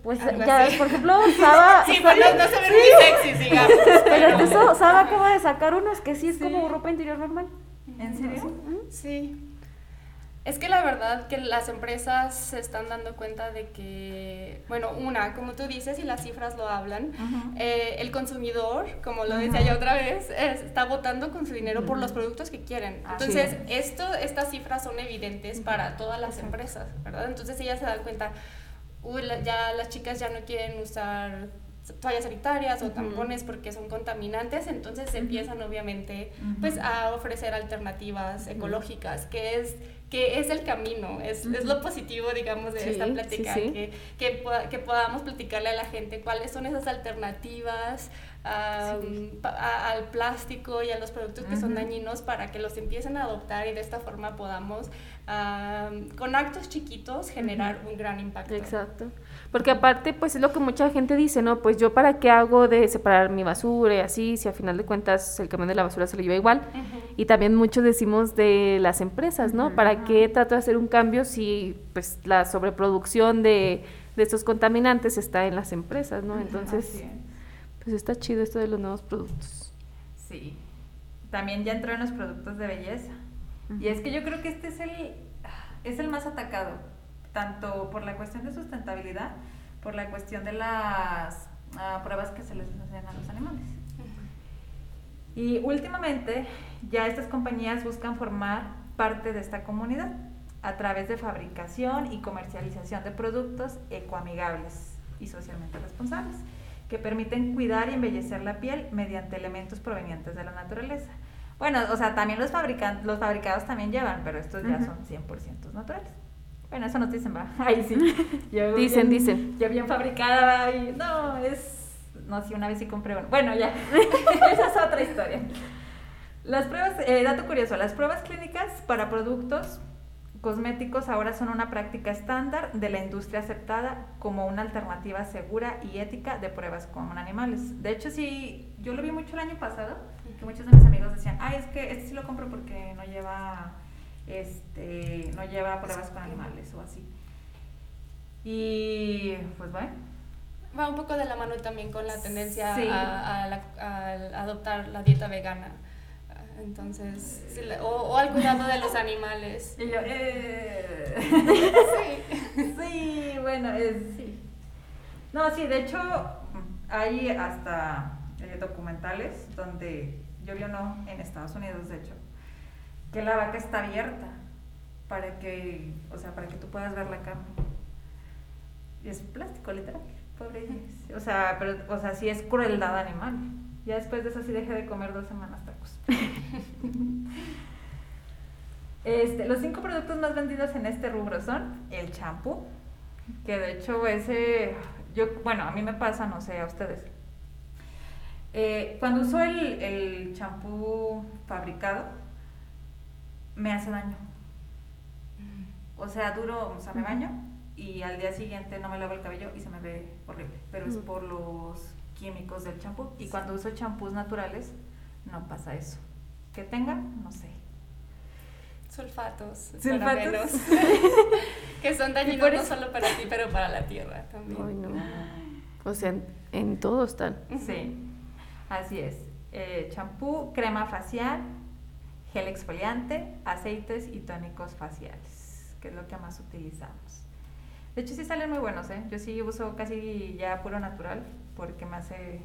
Pues algo ya, así. por ejemplo, Saba... Sí, pues no, no se ven muy sexy, digamos. Pero eso, Saba acaba de sacar unos que sí es como ropa interior normal. ¿En serio? Sí. Es que la verdad que las empresas se están dando cuenta de que, bueno, una, como tú dices, y las cifras lo hablan, eh, el consumidor, como lo decía Ujú. yo otra vez, es- está votando con su dinero por los productos que quieren. Así Entonces, esto, estas cifras son evidentes para todas las empresas, ¿verdad? Entonces ellas se dan cuenta, uy, la- ya las chicas ya no quieren usar toallas sanitarias o tampones porque son contaminantes, entonces empiezan obviamente pues a ofrecer alternativas ecológicas, que es que es el camino, es, es lo positivo, digamos, de Sí, esta plática, sí. Que, que, poda- que podamos platicarle a la gente cuáles son esas alternativas pa- a- al plástico y a los productos que son dañinos para que los empiecen a adoptar y de esta forma podamos, am, con actos chiquitos, generar un gran impacto. Exacto. Porque aparte, pues es lo que mucha gente dice, ¿no? Pues yo para qué hago de separar mi basura y así, si al final de cuentas el camión de la basura se lo lleva igual. Y también muchos decimos de las empresas, ¿no? ¿Para qué trato de hacer un cambio si pues la sobreproducción de, de estos contaminantes está en las empresas, ¿no? Entonces, es. pues está chido esto de los nuevos productos. Sí. También ya entró en los productos de belleza. Y es que yo creo que este es el, es el más atacado, tanto por la cuestión de sustentabilidad, por la cuestión de las ah, pruebas que se les hacen a los animales. Y últimamente ya estas compañías buscan formar parte de esta comunidad a través de fabricación y comercialización de productos ecoamigables y socialmente responsables que permiten cuidar y embellecer la piel mediante elementos provenientes de la naturaleza. Bueno, o sea, también los, fabrican los fabricados también llevan, pero estos ya Ujú. son 100% naturales. Bueno, eso nos dicen, va. Ahí sí. Yo Dicen, bien- dicen. Yo bien fabricada va, y no, es... No, sí, una vez sí compré uno. Bueno, ya. Esa es otra historia. Las pruebas, eh, dato curioso, las pruebas clínicas para productos cosméticos ahora son una práctica estándar de la industria aceptada como una alternativa segura y ética de pruebas con animales. De hecho, sí, yo lo vi mucho el año pasado, que muchos de mis amigos decían, ay, es que este sí lo compro porque no lleva, este, no lleva pruebas con animales o así. Y pues bueno, Va un poco de la mano también con la tendencia Sí. a, a la- a adoptar la dieta vegana. Entonces, sí, o, o al cuidado de los animales. Y yo, eh. Sí. sí, bueno, es, sí. No, sí, de hecho, hay hasta eh, documentales donde yo vi uno en Estados Unidos, de hecho, que la vaca está abierta para que, o sea, para que tú puedas ver la carne. Y es plástico, literal, pobre. O sea, pero, o sea, sí es crueldad animal. Ya después de eso sí dejé de comer dos semanas tacos. Este, los cinco productos más vendidos en este rubro son el champú, que de hecho ese, yo, bueno, a mí me pasa, no sé, a ustedes. Eh, cuando uso el champú fabricado, me hace daño. O sea, duro, o sea, me baño y al día siguiente no me lavo el cabello y se me ve horrible. Pero es Mm. por los químicos del champú. Y cuando uso champús naturales, no pasa eso. Que tengan, no sé. Sulfatos, Sulfatos. que son dañinos no solo para ti, pero para la tierra también. Ay, no. O sea, en, en todo están. Sí, así es. Eh, champú, crema facial, gel exfoliante, aceites y tónicos faciales, que es lo que más utilizamos. De hecho, sí salen muy buenos, ¿eh? Yo sí uso casi ya puro natural porque me hace,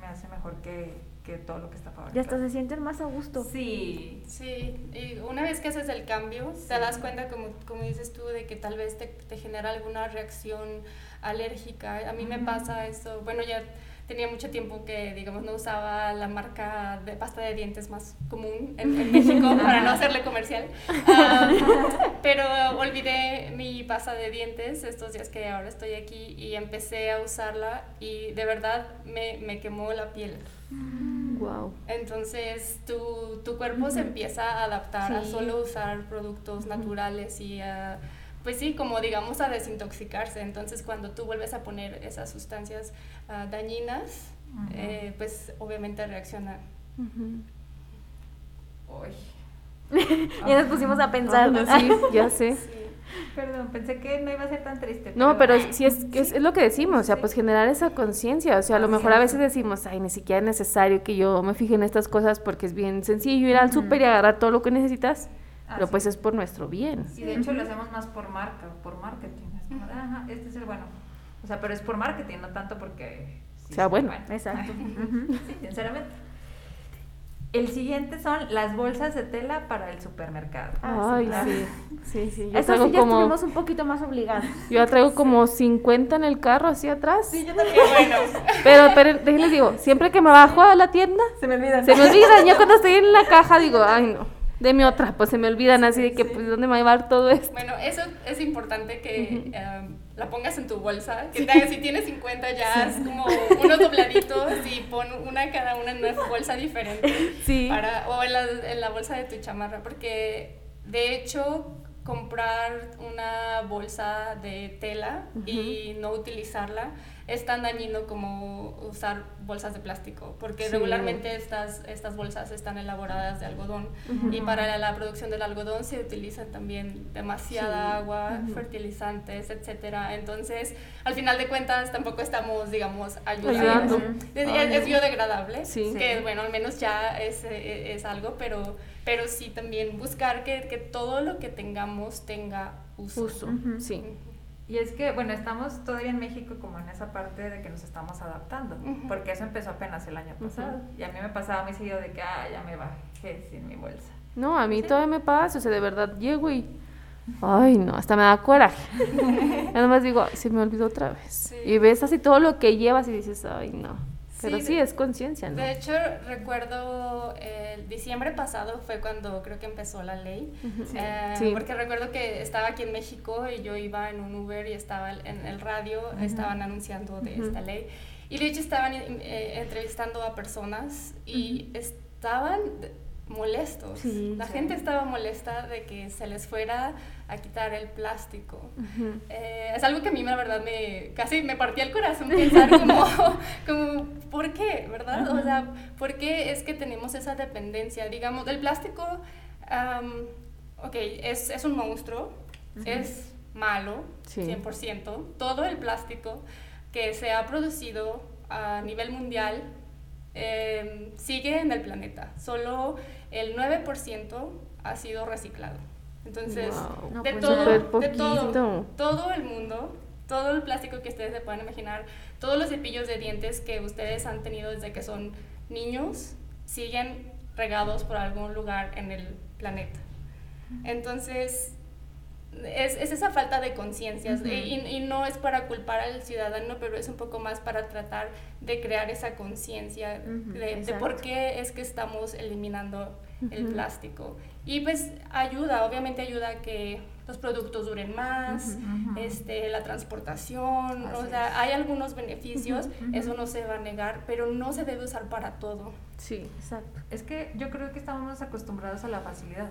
me hace mejor que, que todo lo que está Y fabricado. hasta se sienten más a gusto. Sí, Sí, y una vez que haces el cambio, te das cuenta, como, como dices tú, de que tal vez te, te genera alguna reacción alérgica. A mí me pasa eso. Bueno, ya tenía mucho tiempo que, digamos, no usaba la marca de pasta de dientes más común en, en México para no hacerle comercial. Ah, pero olvidé mi pasta de dientes estos días que ahora estoy aquí y empecé a usarla y de verdad me, me quemó la piel. Wow. Entonces tu, tu cuerpo se empieza a adaptar a solo usar productos naturales y a, pues sí, como digamos a desintoxicarse. Entonces cuando tú vuelves a poner esas sustancias ah, dañinas, eh, pues obviamente reacciona. Ujú. Uy. Ya nos pusimos a pensar. No, sí, ya sé. Sí. Perdón, pensé que no iba a ser tan triste. No, pero sí es, es, es lo que decimos, o sea, pues generar esa conciencia, o sea, a lo mejor a es. veces decimos, ay, ni siquiera es necesario que yo me fije en estas cosas porque es bien sencillo ir al súper y agarrar todo lo que necesitas, pero pues es. por nuestro bien. Y de hecho lo hacemos más por marca, por marketing. Es como, ajá, este es el bueno. O sea, pero es por marketing, no tanto porque sí Sea bueno. Exacto. sí, sinceramente. El siguiente son las bolsas de tela para el supermercado. Ah, Ay, sí, sí, sí. Yo Eso traigo sí ya como, estuvimos un poquito más obligados. yo ya traigo como 50 en el carro así atrás. Sí, yo también. Bueno. Pero, pero déjenles digo, siempre que me bajo a la tienda, Se me olvidan. se me olvidan. Ya cuando estoy en la caja digo, ay no. Deme otra, pues se me olvidan así de que, sí. pues, ¿dónde me va a llevar todo esto? Bueno, eso es importante que em, la pongas en tu bolsa. Que te- si tienes 50 ya haz como unos dobladitos y pon una cada una en una bolsa diferente. Sí. Para, o en la, en la bolsa de tu chamarra. Porque de hecho, comprar una bolsa de tela y no utilizarla es tan dañino como usar bolsas de plástico, porque Sí. regularmente estas, estas bolsas están elaboradas de algodón y para la, producción del algodón se utilizan también demasiada agua, fertilizantes, etcétera. Entonces, al final de cuentas, tampoco estamos, digamos, ayudando. Es, es- es biodegradable, Sí. que bueno, al menos ya es, es algo, pero, pero sí también buscar que, que todo lo que tengamos tenga uso. Uso, sí. Y es que, bueno, estamos todavía en México como en esa parte de que nos estamos adaptando, Ujú. porque eso empezó apenas el año pasado. Y a mí me pasaba muy seguido de que, ah, ya me bajé sin mi bolsa. No, a mí todavía me pasa, o sea, de verdad llego y... Ay, no, hasta me da coraje. Nada más digo, "Ay, se me olvidó otra vez. Sí. Y ves así todo lo que llevas y dices, ay, no. Pero Sí, sí, de- es conciencia, ¿no? De hecho, recuerdo el diciembre pasado fue cuando creo que empezó la ley. Sí. Eh, Sí. Porque recuerdo que estaba aquí en México y yo iba en un Uber y estaba en el radio, estaban anunciando de esta ley. Y de hecho estaban eh, entrevistando a personas y estaban de- molestos. Sí, la sí. gente estaba molesta de que se les fuera a quitar el plástico. Eh, es algo que a mí la verdad me casi me partía el corazón pensar como, como ¿por qué? ¿Verdad? O sea, ¿por qué es que tenemos esa dependencia? Digamos, el plástico, am, ok, es, es un monstruo, es malo, Sí. 100%. Todo el plástico que se ha producido a nivel mundial em, sigue en el planeta. Solo el 9% ha sido reciclado. Entonces, Wow. No, de, pues, todo, de todo, el mundo, todo el plástico que ustedes se puedan imaginar, todos los cepillos de dientes que ustedes han tenido desde que son niños, siguen regados por algún lugar en el planeta. Entonces, es, es esa falta de conciencia y, y no es para culpar al ciudadano, pero es un poco más para tratar de crear esa conciencia de, por qué es que estamos eliminando el plástico. Y pues ayuda, obviamente ayuda a que los productos duren más, este, la transportación, o sea, hay algunos beneficios, eso no se va a negar, pero no se debe usar para todo. Sí. Exacto. Es que yo creo que estamos acostumbrados a la facilidad.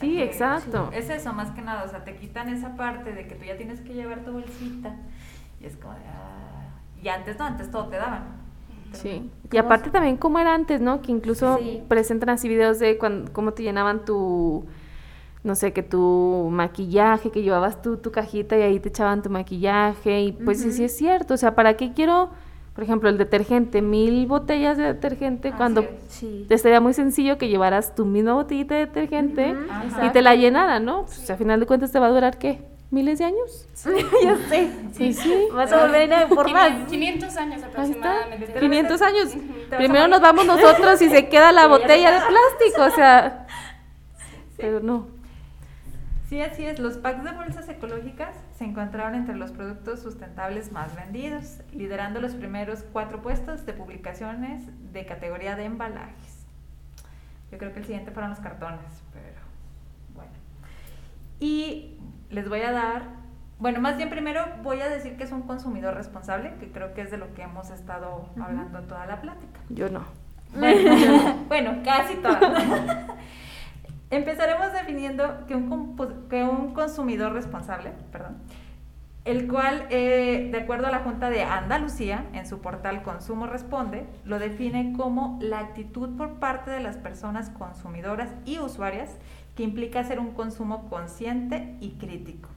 Sí, que- exacto. Es eso, más que nada, o sea, te quitan esa parte de que tú ya tienes que llevar tu bolsita y es como de, ah, y antes no, antes todo te daban. Sí. Y aparte también cómo era antes, ¿no? Que incluso Sí. presentan así videos de cuando, cómo te llenaban tu, no sé, que tu maquillaje, que llevabas tu, tu cajita y ahí te echaban tu maquillaje. Y pues sí, sí es cierto. O sea, ¿para qué quiero, por ejemplo, el detergente? Mil botellas de detergente Así cuando es. Sí. te estaría muy sencillo que llevaras tu misma botellita de detergente y te la llenaran, ¿no? Pues a final de cuentas te va a durar, ¿qué? ¿Miles de años? ya sé. Sí, sí. Vas a volver a por más. 500 años Ahí está. aproximadamente. 500 años. Primero nos vamos nosotros y se queda la botella de plástico, o sea. Pero no. Sí, así es. Los packs de bolsas ecológicas se encontraron entre los productos sustentables más vendidos, liderando los primeros cuatro puestos de publicaciones de categoría de embalajes. Yo creo que el siguiente fueron los cartones, pero bueno. Y les voy a dar, bueno, más bien primero voy a decir que es un consumidor responsable, que creo que es de lo que hemos estado hablando en toda la plática. Yo no. Bueno, bueno, casi todas. Empezaremos definiendo que un, que un consumidor responsable, perdón, el cual, eh, de acuerdo a la Junta de Andalucía, en su portal Consumo Responde, lo define como la actitud por parte de las personas consumidoras y usuarias que implica hacer un consumo consciente y crítico,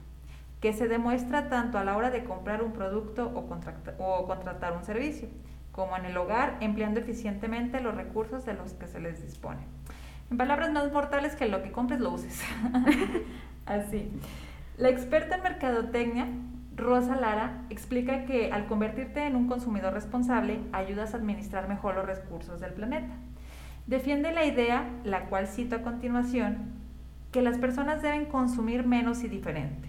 que se demuestra tanto a la hora de comprar un producto o, contracta- o contratar un servicio, como en el hogar, empleando eficientemente los recursos de los que se les dispone. En palabras más mortales que lo que compres lo uses. Así. La experta en mercadotecnia, Rosa Lara, explica que al convertirte en un consumidor responsable, ayudas a administrar mejor los recursos del planeta. Defiende la idea, la cual cito a continuación, que las personas deben consumir menos y diferente.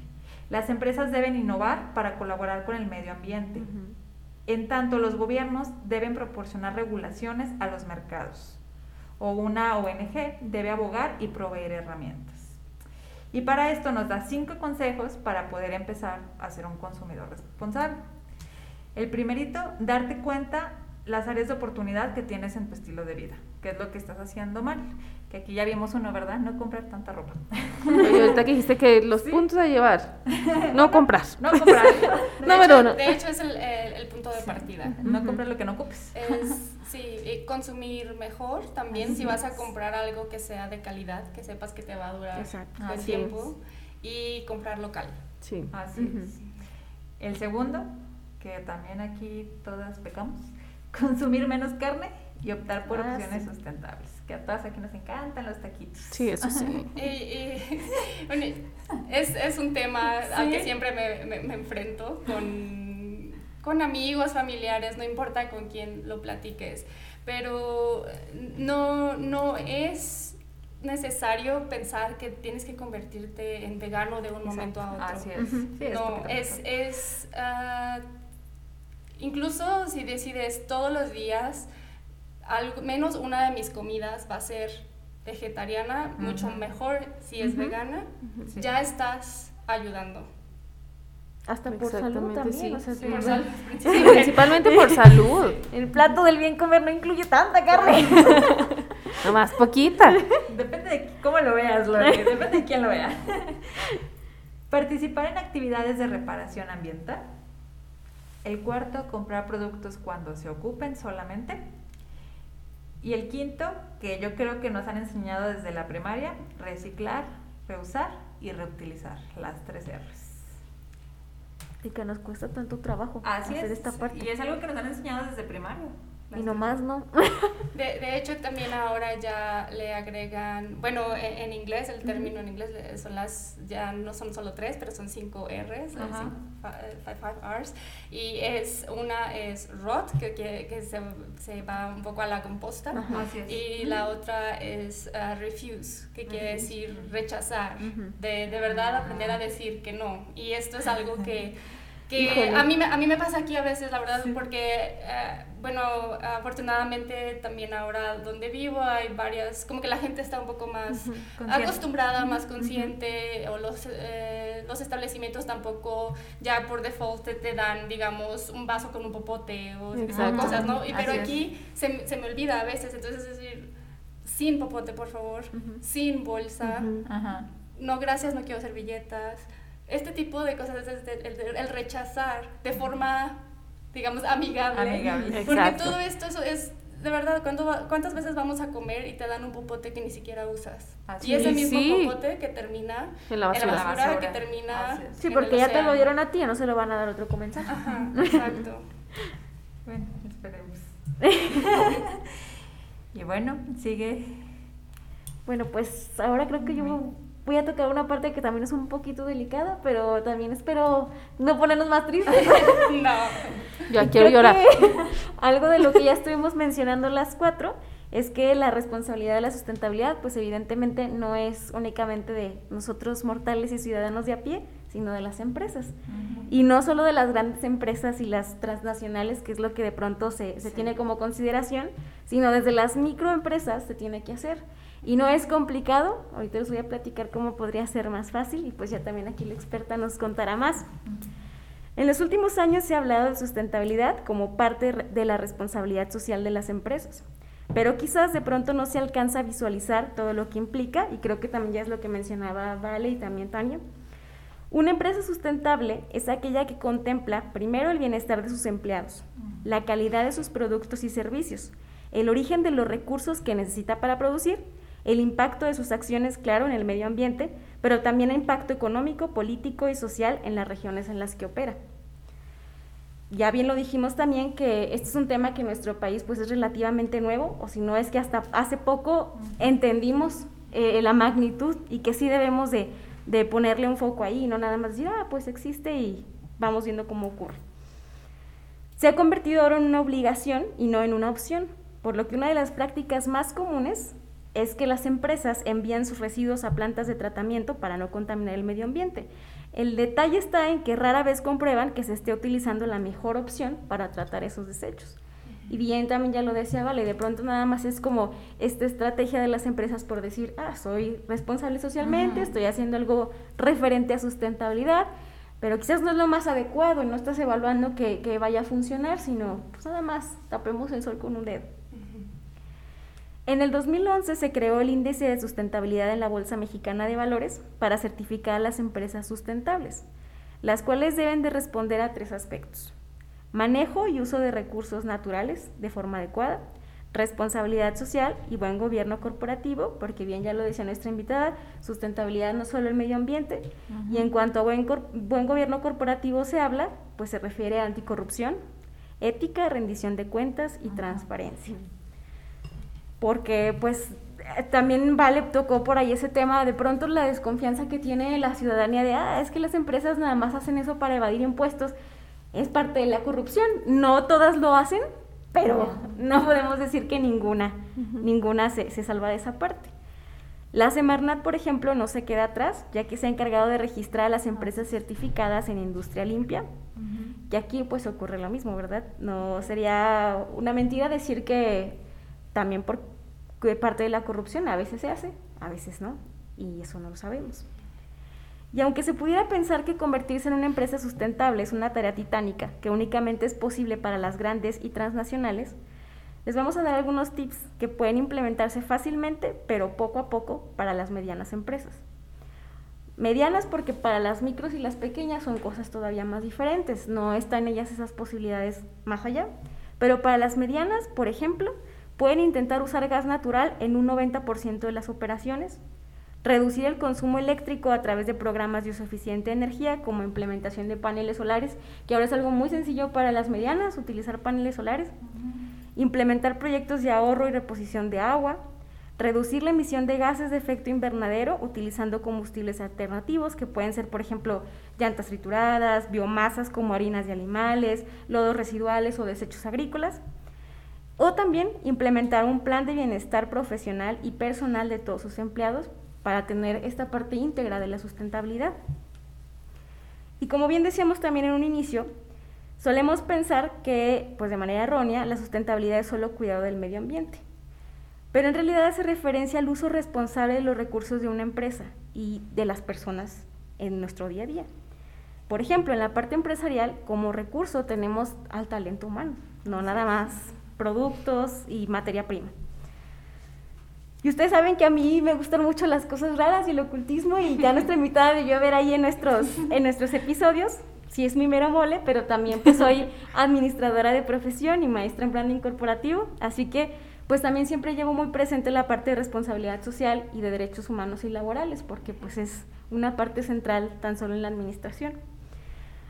Las empresas deben innovar para colaborar con el medio ambiente. En tanto, los gobiernos deben proporcionar regulaciones a los mercados. o una ONG debe abogar y proveer herramientas. Y para esto nos da cinco consejos para poder empezar a ser un consumidor responsable. El primerito, darte cuenta las áreas de oportunidad que tienes en tu estilo de vida, qué es lo que estás haciendo mal. Que aquí ya vimos uno, ¿verdad? No comprar tanta ropa. Y ahorita que dijiste que los puntos a llevar, no comprar. No comprar. De Número hecho, uno. De hecho, es el, el- el punto de partida. No comprar lo que no ocupes. Es, sí, y consumir mejor también si vas a comprar algo que sea de calidad, que sepas que te va a durar Exacto. el Así tiempo y comprar local. Sí. Así es. El segundo, que también aquí todas pecamos, consumir menos carne y optar por Ah, opciones sí. sustentables. Que a todas aquí nos encantan los taquitos. Sí, eso sí. Y, y, bueno, es, es un tema al que siempre me, me- me enfrento con, con amigos, familiares, no importa con quién lo platiques, pero no, no es necesario pensar que tienes que convertirte en vegano de un momento a otro. Así es. Sí, es no, es, es ah, incluso si decides todos los días, al menos una de mis comidas va a ser vegetariana, mucho mejor si es vegana, Sí. ya estás ayudando. Hasta por salud también. sí. o sea, Sí, por Por salud. salud, Sí, principalmente por salud. El plato del bien comer no incluye tanta carne. Nomás poquita. Depende de cómo lo veas, Lore. Depende de quién lo vea. Participar en actividades de reparación ambiental. El cuarto, comprar productos cuando se ocupen solamente. Y el quinto, que yo creo que nos han enseñado desde la primaria, reciclar, reusar y reutilizar. Las tres R's. y que nos cuesta tanto trabajo Así hacer es. esta parte. Y es algo que nos han enseñado desde primaria. Las Y nomás no. De, de hecho, también ahora ya le agregan, bueno, en, en inglés, el término en inglés son las, ya no son solo tres, pero son cinco R's, eh, Ajá. cinco- eh, five, five R's. Y es, una es rot, que, que, que se, se va un poco a la composta. Así es. Y la otra es ah, refuse, que quiere decir rechazar. De, de verdad aprender a decir que no. Y esto es algo que, que Híjole. a, mí, me- a mí me pasa aquí a veces, la verdad, Sí. porque, eh, bueno, afortunadamente también ahora donde vivo hay varias, como que la gente está un poco más Consciente. acostumbrada, más consciente, o los, eh, los establecimientos tampoco ya por default te, te dan, digamos, un vaso con un popote o cosas, ¿no? Y, pero Así aquí se, me- se me olvida a veces, entonces es decir, sin popote, por favor, sin bolsa, Ajá. no gracias, no quiero servilletas. Este tipo de cosas, es el, el- el rechazar de forma, digamos, amigable. Amigable. Porque Exacto. todo esto eso es, de verdad, ¿cuándo va- ¿cuántas veces vamos a comer y te dan un popote que ni siquiera usas? Así y ese es. mismo Sí. popote que termina En la en basura. la basura, basura. que termina... Sí, en porque ya te lo dieron a ti, no se lo van a dar a otro comensal. Ajá, exacto. Bueno, esperemos. y bueno, sigue. Bueno, pues ahora creo que yo voy a tocar una parte que también es un poquito delicada, pero también espero no ponernos más tristes. no. Yo quiero creo llorar. algo de lo que ya estuvimos mencionando las cuatro es que la responsabilidad de la sustentabilidad, pues evidentemente no es únicamente de nosotros mortales y ciudadanos de a pie, sino de las empresas. Y no solo de las grandes empresas y las transnacionales, que es lo que de pronto se, se tiene como consideración, sino desde las microempresas se tiene que hacer. Y no es complicado, ahorita les voy a platicar cómo podría ser más fácil y pues ya también aquí la experta nos contará más. En los últimos años se ha hablado de sustentabilidad como parte de la responsabilidad social de las empresas, pero quizás de pronto no se alcanza a visualizar todo lo que implica y creo que también ya es lo que mencionaba Vale y también Tania. Una empresa sustentable es aquella que contempla primero el bienestar de sus empleados, la calidad de sus productos y servicios, el origen de los recursos que necesita para producir, el impacto de sus acciones, claro, en el medio ambiente, pero también el impacto económico, político y social en las regiones en las que opera. Ya bien lo dijimos también que este es un tema que en nuestro país pues es relativamente nuevo, o si no es que hasta hace poco entendimos eh, la magnitud y que sí debemos de, de ponerle un foco ahí y no nada más decir, ah, pues existe y vamos viendo cómo ocurre. Se ha convertido ahora en una obligación y no en una opción, por lo que una de las prácticas más comunes es que las empresas envían sus residuos a plantas de tratamiento para no contaminar el medio ambiente. El detalle está en que rara vez comprueban que se esté utilizando la mejor opción para tratar esos desechos. Y bien, también ya lo decía Vale, de pronto nada más es como esta estrategia de las empresas por decir, ah, soy responsable socialmente, estoy haciendo algo referente a sustentabilidad, pero quizás no es lo más adecuado y no estás evaluando que, que vaya a funcionar, sino pues nada más tapemos el sol con un dedo. En el 2011 se creó el Índice de Sustentabilidad en la Bolsa Mexicana de Valores para certificar a las empresas sustentables, las cuales deben de responder a tres aspectos. Manejo y uso de recursos naturales de forma adecuada, responsabilidad social y buen gobierno corporativo, porque bien ya lo decía nuestra invitada, sustentabilidad no solo el medio ambiente, y en cuanto a buen, buen gobierno corporativo se habla, pues se refiere a anticorrupción, ética, rendición de cuentas y transparencia porque pues también Vale tocó por ahí ese tema, de pronto la desconfianza que tiene la ciudadanía de, ah, es que las empresas nada más hacen eso para evadir impuestos, es parte de la corrupción, no todas lo hacen, pero no podemos decir que ninguna, ninguna se, se, salva de esa parte. La Semarnat, por ejemplo, no se queda atrás, ya que se ha encargado de registrar a las empresas certificadas en industria limpia. Y aquí pues ocurre lo mismo, ¿verdad? No sería una mentira decir que también por parte de la corrupción a veces se hace, a veces no, y eso no lo sabemos. Y aunque se pudiera pensar que convertirse en una empresa sustentable es una tarea titánica que únicamente es posible para las grandes y transnacionales, les vamos a dar algunos tips que pueden implementarse fácilmente, pero poco a poco para las medianas empresas. Medianas porque para las micros y las pequeñas son cosas todavía más diferentes, no están ellas esas posibilidades más allá. Pero para las medianas, por ejemplo, Pueden intentar usar gas natural en un 90% de las operaciones, reducir el consumo eléctrico a través de programas de uso eficiente de energía, como implementación de paneles solares, que ahora es algo muy sencillo para las medianas, utilizar paneles solares, implementar proyectos de ahorro y reposición de agua, reducir la emisión de gases de efecto invernadero utilizando combustibles alternativos, que pueden ser, por ejemplo, llantas trituradas, biomasas como harinas de animales, lodos residuales o desechos agrícolas, o también implementar un plan de bienestar profesional y personal de todos sus empleados para tener esta parte íntegra de la sustentabilidad. Y como bien decíamos también en un inicio, solemos pensar que, pues de manera errónea, la sustentabilidad es solo cuidado del medio ambiente. Pero en realidad hace referencia al uso responsable de los recursos de una empresa y de las personas en nuestro día a día. Por ejemplo, en la parte empresarial, como recurso tenemos al talento humano, no nada más productos y materia prima. Y ustedes saben que a mí me gustan mucho las cosas raras y el ocultismo y ya nuestra invitada debió ver ahí en nuestros, en nuestros episodios. Sí es mi mero mole, pero también pues soy administradora de profesión y maestra en branding corporativo, así que pues también siempre llevo muy presente la parte de responsabilidad social y de derechos humanos y laborales, porque pues es una parte central tan solo en la administración.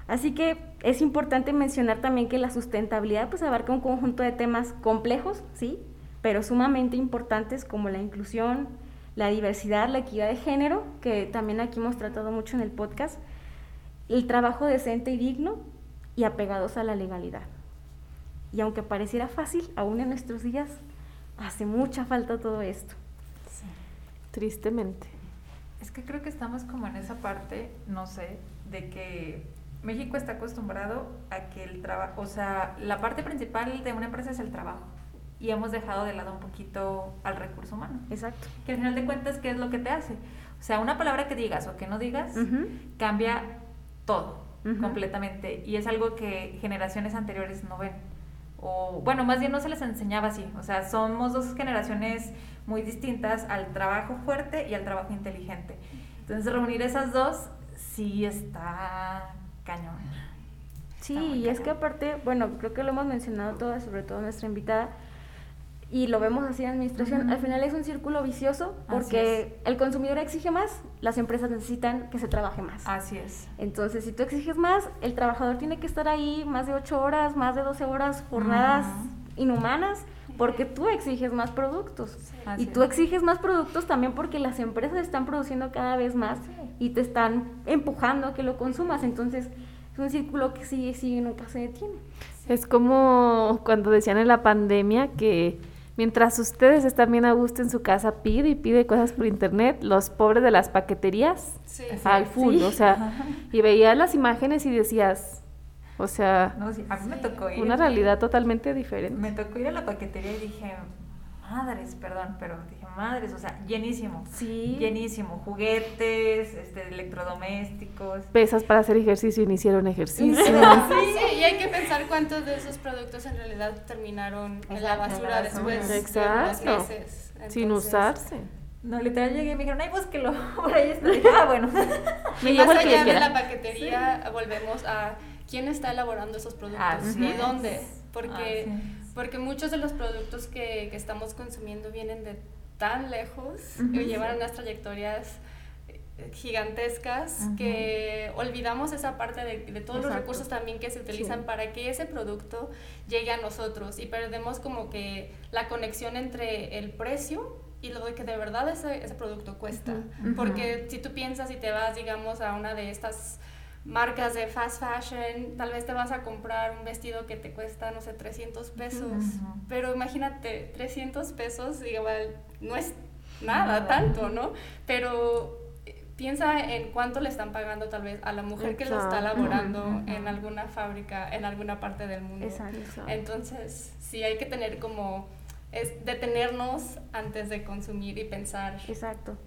Así que es importante mencionar también que la sustentabilidad pues abarca un conjunto de temas complejos, sí, pero sumamente importantes como la inclusión, la diversidad, la equidad de género, que también aquí hemos tratado mucho en el podcast, el trabajo decente y digno y apegados a la legalidad. Y aunque pareciera fácil, aún en nuestros días hace mucha falta todo esto. Sí. Tristemente. Es que creo que estamos como en esa parte, no sé, de que México está acostumbrado a que el trabajo, o sea, la parte principal de una empresa es el trabajo. Y hemos dejado de lado un poquito al recurso humano. Exacto. Que al final de cuentas, ¿qué es lo que te hace? O sea, una palabra que digas o que no digas cambia todo completamente. Y es algo que generaciones anteriores no ven. O, bueno, más bien no se les enseñaba así. O sea, somos dos generaciones muy distintas al trabajo fuerte y al trabajo inteligente. Entonces, reunir esas dos sí está cañón. Sí, y es que aparte, bueno, creo que lo hemos mencionado todas, sobre todo nuestra invitada, y lo vemos así en administración, al final es un círculo vicioso porque el consumidor exige más, las empresas necesitan que se trabaje más. Así es. Entonces, si tú exiges más, el trabajador tiene que estar ahí más de 8 horas, más de 12 horas, jornadas inhumanas, porque tú exiges más productos. y tú exiges más productos también porque las empresas están produciendo cada vez más y te están empujando a que lo consumas. Entonces, es un círculo que sigue, sigue, nunca se detiene. Es como cuando decían en la pandemia que mientras ustedes están bien a gusto en su casa, pide y pide cosas por internet, los pobres de las paqueterías al full, o sea, y veías las imágenes y decías, O sea, No, sí, a mí me tocó ir. una realidad totalmente diferente. Me tocó ir a la paquetería y dije, madres, perdón, pero dije, madres, o sea, llenísimo. Sí. Llenísimo. Juguetes, este, electrodomésticos. Pesas para hacer ejercicio y no hicieron ejercicio. Sí, y hay que pensar cuántos de esos productos en realidad terminaron en la Exacto, basura en la después basura. de unos Exacto. Sin usarse. No, literal llegué y me dijeron, ay, búsquelo. Por ahí está. Ah, bueno. Me Y más allá de la paquetería, volvemos a quién está elaborando esos productos Así y es. dónde. Porque, Así porque muchos de los productos que, que estamos consumiendo vienen de tan lejos Ujú. y llevan unas trayectorias eh, gigantescas Ujú. que olvidamos esa parte de, de todos los Exacto. recursos también que se utilizan Sí. para que ese producto llegue a nosotros y perdemos como que la conexión entre el precio y lo que de verdad ese, ese producto cuesta. Ujú. Porque si tú piensas y te vas, digamos, a una de estas marcas de fast fashion, tal vez te vas a comprar un vestido que te cuesta, no sé, 300 pesos. Pero imagínate, 300 pesos, igual, no es nada, Nada. tanto, ¿no? Pero eh, piensa en cuánto le están pagando tal vez a la mujer que lo está Ujú. en alguna fábrica, en alguna parte del mundo. Exacto. Entonces, sí hay que tener como, es detenernos antes de consumir y pensar. Exacto.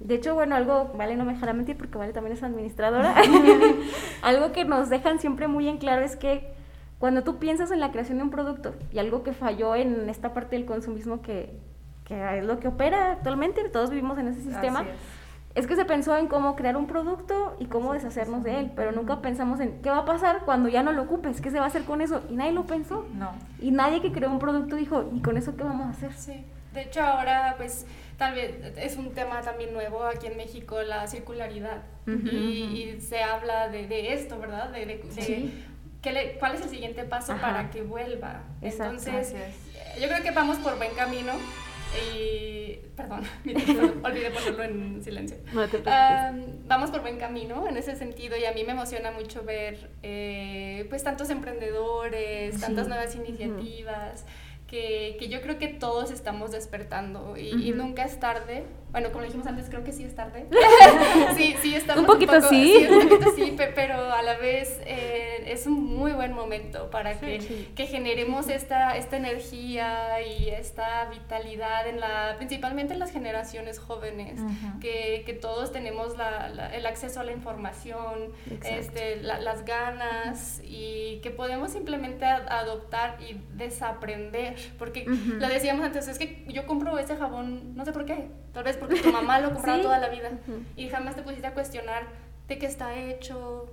De hecho, bueno, algo, Vale no me dejará mentir porque Vale también es administradora. algo que nos dejan siempre muy en claro es que cuando tú piensas en la creación de un producto y algo que falló en esta parte del consumismo que, que es lo que opera actualmente, todos vivimos en ese sistema, es que se pensó en cómo crear un producto y cómo deshacernos de él, pero nunca pensamos en qué va a pasar cuando ya no lo ocupes, qué se va a hacer con eso, y nadie lo pensó. No. Y nadie que creó un producto dijo, ¿y con eso qué vamos a hacer? Sí, de hecho ahora pues tal vez es un tema también nuevo aquí en México, la circularidad. Y, y se habla de, de esto, ¿verdad? De, de- de Sí. qué le- cuál es el siguiente paso Ajá. para que vuelva. Exacto. Entonces, eh, yo creo que vamos por buen camino. Y, perdón, olvidé ponerlo en silencio. No te. Ah, vamos por buen camino en ese sentido y a mí me emociona mucho ver eh, pues tantos emprendedores, Sí. tantas nuevas iniciativas que, que yo creo que todos estamos despertando y, y nunca es tarde. Bueno, como dijimos antes, creo que sí es tarde. sí, sí estamos Un poquito sí. un poquito sí, pe- pero a la vez eh, es un muy buen momento para que, Sí. que generemos esta, esta energía y esta vitalidad en la, principalmente en las generaciones jóvenes, Ujú. que, que todos tenemos la- la- el acceso a la información, este, la- las ganas y que podemos simplemente ad- adoptar y desaprender, porque Ujú. lo decíamos antes, es que yo compro ese jabón, no sé por qué, tal vez porque tu mamá lo compraba Sí. toda la vida Ujú. y jamás te pusiste a cuestionar de qué está hecho,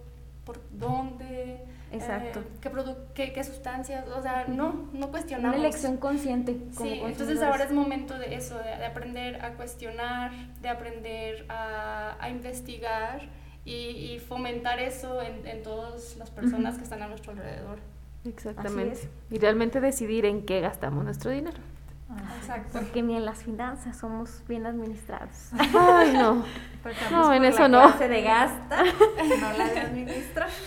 por dónde, Exacto. eh, qué, produ- qué, qué sustancias, o sea, no, no cuestionamos. Una elección consciente. como Sí, entonces ahora es momento de eso, de, de aprender a cuestionar, de aprender a, a investigar y, y fomentar eso en, en todas las personas Ujú. que están a nuestro alrededor. Exactamente. Y realmente decidir en qué gastamos nuestro dinero. Exacto. Porque ni en las finanzas somos bien administrados. Ay, no. No, en eso no. clase de gasta, no la de administra.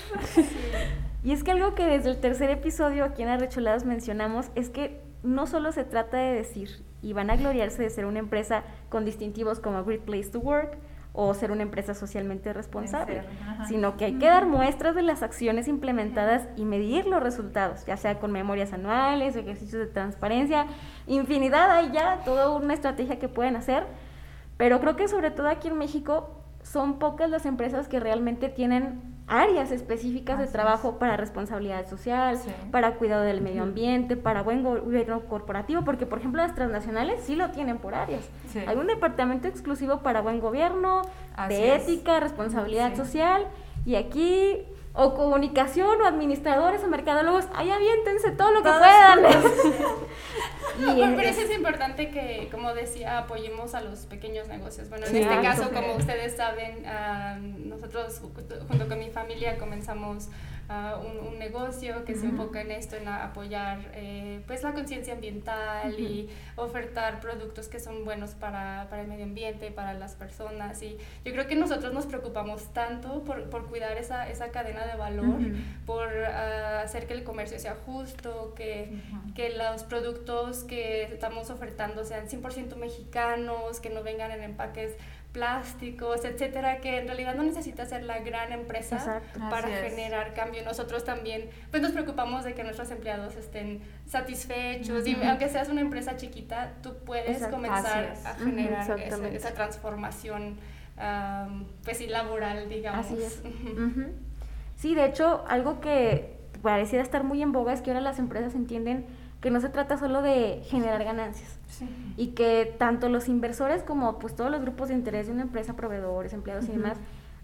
Y es que algo que desde el tercer episodio aquí en Arrecholados mencionamos es que no solo se trata de decir y van a gloriarse de ser una empresa con distintivos como Great Place to Work o ser una empresa socialmente responsable, sino que hay que dar muestras de las acciones implementadas y medir los resultados, ya sea con memorias anuales, ejercicios de transparencia, infinidad, hay ya toda una estrategia que pueden hacer, pero creo que sobre todo aquí en México son pocas las empresas que realmente tienen áreas específicas Así de es. trabajo para responsabilidad social, Sí. para cuidado del medio ambiente, para buen gobierno corporativo, porque por ejemplo las transnacionales sí lo tienen por áreas. Sí. Hay un departamento exclusivo para buen gobierno, Así de es. ética, responsabilidad Sí. social, y aquí o comunicación o administradores o mercadólogos, ahí aviéntense todo lo que Todos puedan. No, pero, es- pero sí es importante que, como decía, apoyemos a los pequeños negocios. Bueno, en Sí, este claro. caso, como ustedes saben, ah, nosotros ju- junto con mi familia comenzamos ah, un, un negocio que se enfoca en esto, en apoyar eh, pues la conciencia ambiental y ofertar productos que son buenos para, para el medio ambiente, para las personas. Y yo creo que nosotros nos preocupamos tanto por, por cuidar esa, esa cadena de valor, por ah, hacer que el comercio sea justo, que, que los productos que estamos ofertando sean 100% mexicanos, que no vengan en empaques plásticos, etcétera, que en realidad no necesita ser la gran empresa Exacto. para Así es. generar cambio. Nosotros también pues nos preocupamos de que nuestros empleados estén satisfechos y aunque seas una empresa chiquita, tú puedes Exacto. comenzar a generar esa transformación am, pues sí, laboral, digamos. Así es. Sí, de hecho, algo que pareciera estar muy en boga es que ahora las empresas entienden que no se trata solo de generar ganancias Sí. y que tanto los inversores como pues todos los grupos de interés de una empresa, proveedores, empleados y demás,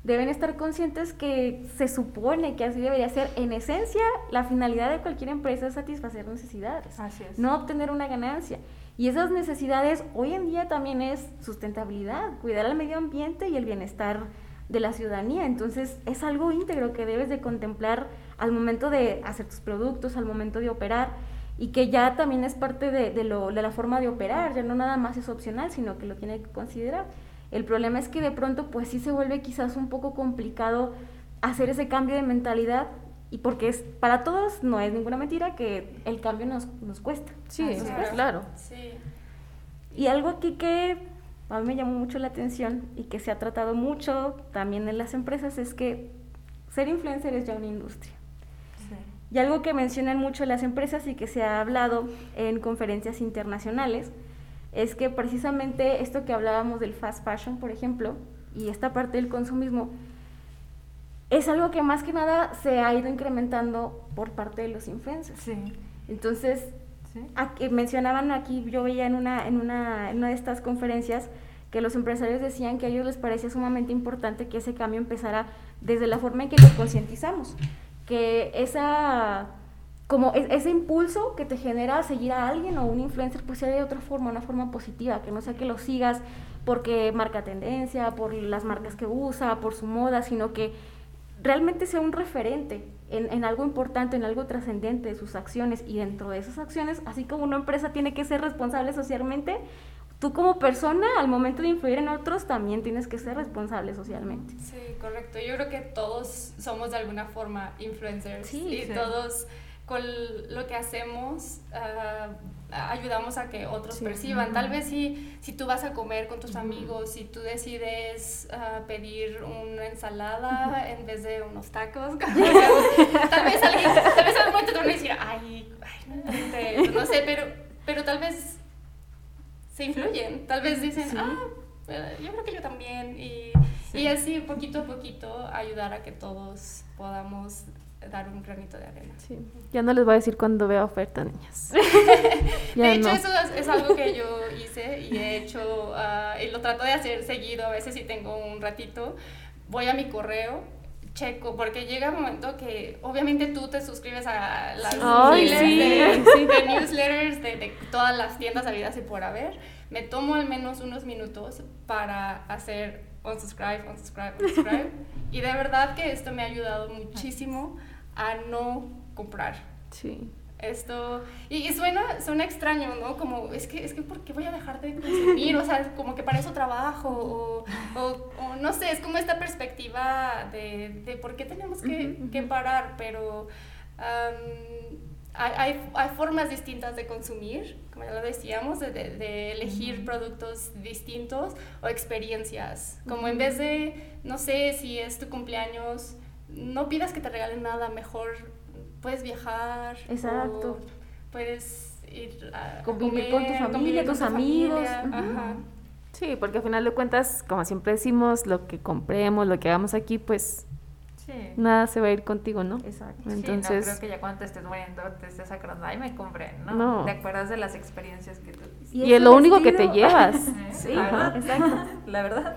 deben estar conscientes que se supone que así debería ser. En esencia, la finalidad de cualquier empresa es satisfacer necesidades, Así es. no obtener una ganancia. Y esas necesidades hoy en día también es sustentabilidad, cuidar al medio ambiente y el bienestar de la ciudadanía. Entonces es algo íntegro que debes de contemplar al momento de hacer tus productos, al momento de operar y que ya también es parte de, de lo, de la forma de operar, ya no nada más es opcional, sino que lo tiene que considerar. El problema es que de pronto pues sí se vuelve quizás un poco complicado hacer ese cambio de mentalidad y porque es para todos no es ninguna mentira que el cambio nos, nos cuesta. Sí, claro. Sí. Y algo aquí que a mí me llamó mucho la atención y que se ha tratado mucho también en las empresas es que ser influencer es ya una industria. Y algo que mencionan mucho las empresas y que se ha hablado en conferencias internacionales es que precisamente esto que hablábamos del fast fashion, por ejemplo, y esta parte del consumismo, es algo que más que nada se ha ido incrementando por parte de los influencers. Sí. Entonces, Sí. Aquí, mencionaban aquí, yo veía en una, en, una, en una de estas conferencias que los empresarios decían que a ellos les parecía sumamente importante que ese cambio empezara desde la forma en que nos concientizamos, que esa como es- ese impulso que te genera seguir a alguien o un influencer pues sea de otra forma, una forma positiva, que no sea que lo sigas porque marca tendencia, por las marcas que usa, por su moda, sino que realmente sea un referente en, en algo importante, en algo trascendente de sus acciones. Y dentro de esas acciones, así como una empresa tiene que ser responsable socialmente, tú como persona al momento de influir en otros también tienes que ser responsable socialmente. Sí, correcto. Yo creo que todos somos de alguna forma influencers Sí, y sí. todos con lo que hacemos ah, ayudamos a que otros Sí. perciban. Tal vez si, si tú vas a comer con tus amigos, si tú decides ah, pedir una ensalada en vez de unos tacos, tal vez alguien, tal vez algún momento te van a decir, ay, ay no, inventes", no sé, pero, pero tal vez se influyen, tal vez dicen, ah, eh, yo creo que yo también, y, y así poquito a poquito ayudar a que todos podamos dar un granito de arena. Sí. Ya no les voy a decir cuando vea oferta, niñas. Ya de hecho, no. eso es, es algo que yo hice y he hecho, ah, y lo trato de hacer seguido, a veces si tengo un ratito, voy a mi correo, checo, porque llega un momento que obviamente tú te suscribes a las Ay, miles sí, de, sí. de newsletters de, de todas las tiendas habidas y por haber, me tomo al menos unos minutos para hacer unsubscribe, unsubscribe, unsubscribe, y de verdad que esto me ha ayudado muchísimo a no comprar Sí. Esto y, y suena suena extraño no como es que es que por qué voy a dejar de consumir o sea como que para eso trabajo o, o- o no sé es como esta perspectiva de, de por qué tenemos que, que parar pero am, hay, hay, formas distintas de consumir como ya lo decíamos de, de- de elegir productos distintos o experiencias. Como en vez de no sé si es tu cumpleaños no pidas que te regalen nada mejor puedes viajar Exacto. puedes ir a Convivir con tu comer, familia, convivir con tus tu amigos, familia, ajá. Sí, porque al final de cuentas, como siempre decimos, lo que compremos, lo que hagamos aquí, pues Sí. nada se va a ir contigo, ¿no? Exacto. Sí, Entonces, no creo que ya cuando te estés muriendo te estés acordando, ay, me compré, ¿no? No. Te acuerdas de las experiencias que tuviste. y es ese lo único que te vestido- llevas. ¿eh? Sí, La verdad. exacto. La verdad.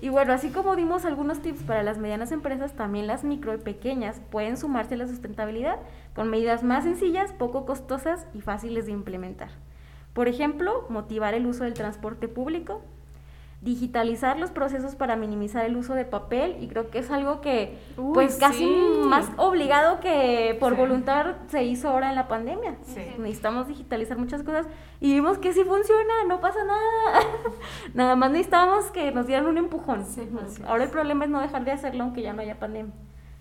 Y bueno, así como dimos algunos tips para las medianas empresas, también las micro y pequeñas pueden sumarse a la sustentabilidad con medidas más sencillas, poco costosas y fáciles de implementar. Por ejemplo, motivar el uso del transporte público, digitalizar los procesos para minimizar el uso de papel y creo que es algo que Uy, pues casi sí. más obligado que por Sí. voluntad se hizo ahora en la pandemia. Sí. Necesitamos digitalizar muchas cosas y vimos que sí funciona, no pasa nada. Nada más necesitamos que nos dieran un empujón. Ahora el problema es no dejar de hacerlo aunque ya no haya pandemia.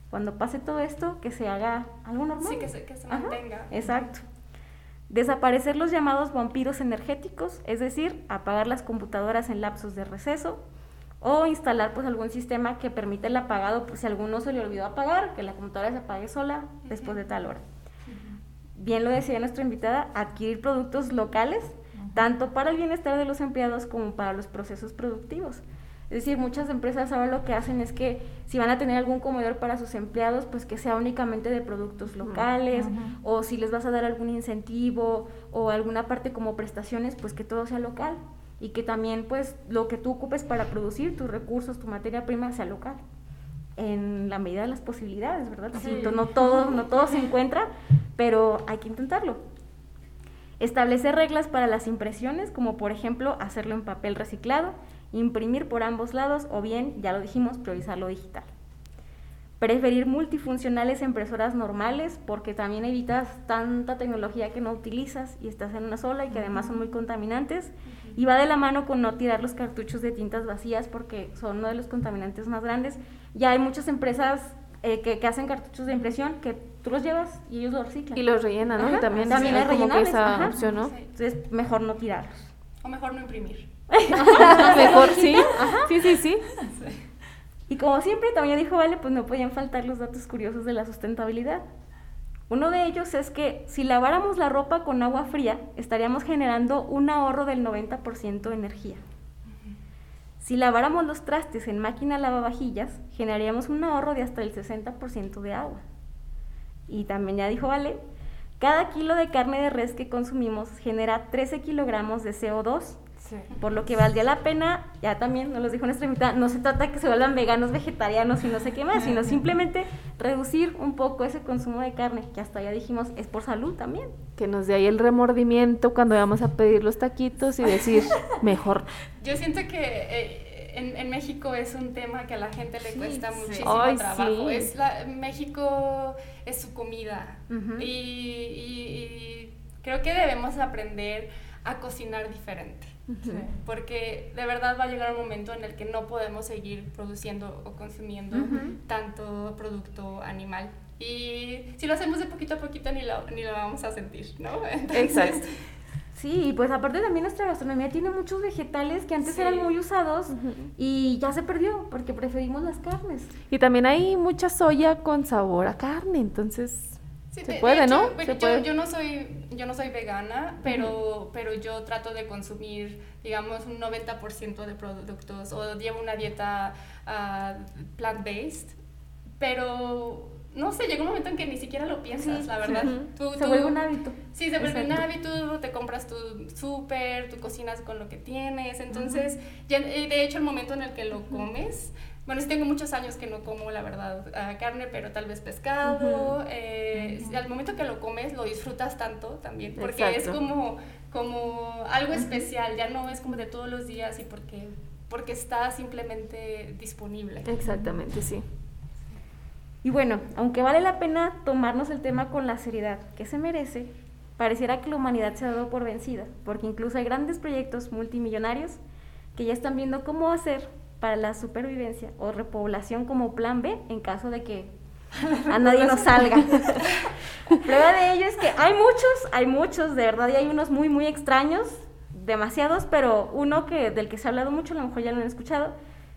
Cuando pase todo esto, que se haga algo normal. Sí, que se, que se Ajá, mantenga. Exacto. Desaparecer los llamados vampiros energéticos, es decir, apagar las computadoras en lapsos de receso. o instalar pues algún sistema que permita el apagado, pues si alguno se le olvidó apagar, que la computadora se apague sola después de tal hora. Bien lo decía nuestra invitada, adquirir productos locales, tanto para el bienestar de los empleados como para los procesos productivos. Es decir, muchas empresas ahora lo que hacen es que si van a tener algún comedor para sus empleados, pues que sea únicamente de productos locales, o si les vas a dar algún incentivo o alguna parte como prestaciones, pues que todo sea local y que también pues lo que tú ocupes para producir tus recursos, tu materia prima sea local en la medida de las posibilidades, ¿verdad? no todo no todo se encuentra, pero hay que intentarlo. Establecer reglas para las impresiones, como por ejemplo hacerlo en papel reciclado, imprimir por ambos lados o bien, ya lo dijimos, priorizar lo digital. Preferir multifuncionales impresoras normales porque también evitas tanta tecnología que no utilizas y estás en una sola y que además son muy contaminantes. Y va de la mano con no tirar los cartuchos de tintas vacías porque son uno de los contaminantes más grandes. Ya hay muchas empresas eh, que, hacen cartuchos de impresión que tú los llevas y ellos los reciclan. Y los rellenan, ¿no? y también, también hay como que esa opción, ¿no? Entonces, mejor no tirarlos. O mejor no imprimir. Mejor sí. Sí, sí, sí. Y como siempre, también dijo Vale, pues no podían faltar los datos curiosos de la sustentabilidad. Uno de ellos es que si laváramos la ropa con agua fría, estaríamos generando un ahorro del 90% de energía. Si laváramos los trastes en máquina lavavajillas, generaríamos un ahorro de hasta el 60% de agua. Y también ya dijo Vale, cada kilo de carne de res que consumimos genera 13 kilogramos de CO2 por lo que valdría la pena, ya también nos lo dijo nuestra invitada, no se trata que se vuelvan veganos, vegetarianos y no sé qué más, sino simplemente reducir un poco ese consumo de carne, que hasta ya dijimos es por salud también. Que nos dé ahí el remordimiento cuando vamos a pedir los taquitos y decir, mejor. Yo siento que... Eh, en, México es un tema que a la gente le cuesta muchísimo trabajo. Es México es su comida y creo que debemos aprender a cocinar diferente. Porque de verdad va a llegar un momento en el que no podemos seguir produciendo o consumiendo tanto producto animal. Y si lo hacemos de poquito a poquito ni lo, ni lo vamos a sentir, ¿no? Exacto. Sí, pues aparte también nuestra gastronomía tiene muchos vegetales que antes eran muy usados y ya se perdió porque preferimos las carnes. Y también hay mucha soya con sabor a carne, entonces se puede, ¿no? yo, no soy, yo no soy vegana, pero, pero yo trato de consumir, digamos, un 90% de productos o llevo una dieta uh, plant-based, pero no sé, llega un momento en que ni siquiera lo piensas, la verdad. se vuelve un hábito. Sí, se vuelve un hábito, te compras tu súper, tú cocinas con lo que tienes, entonces, ya, de hecho, el momento en el que lo comes bueno, sí tengo muchos años que no como, la verdad, carne, pero tal vez pescado. Eh, al momento que lo comes, lo disfrutas tanto también, porque es como, como algo especial, ya no es como de todos los días y porque, porque está simplemente disponible. Exactamente, sí. Y bueno, aunque vale la pena tomarnos el tema con la seriedad que se merece, pareciera que la humanidad se ha dado por vencida, porque incluso hay grandes proyectos multimillonarios que ya están viendo cómo hacer para la supervivencia o repoblación como plan B en caso de que a nadie nos salga. Prueba de ello es que hay muchos, hay muchos, de verdad, y hay unos muy, muy extraños, demasiados, pero uno que del que se ha hablado mucho, a lo mejor ya lo han escuchado,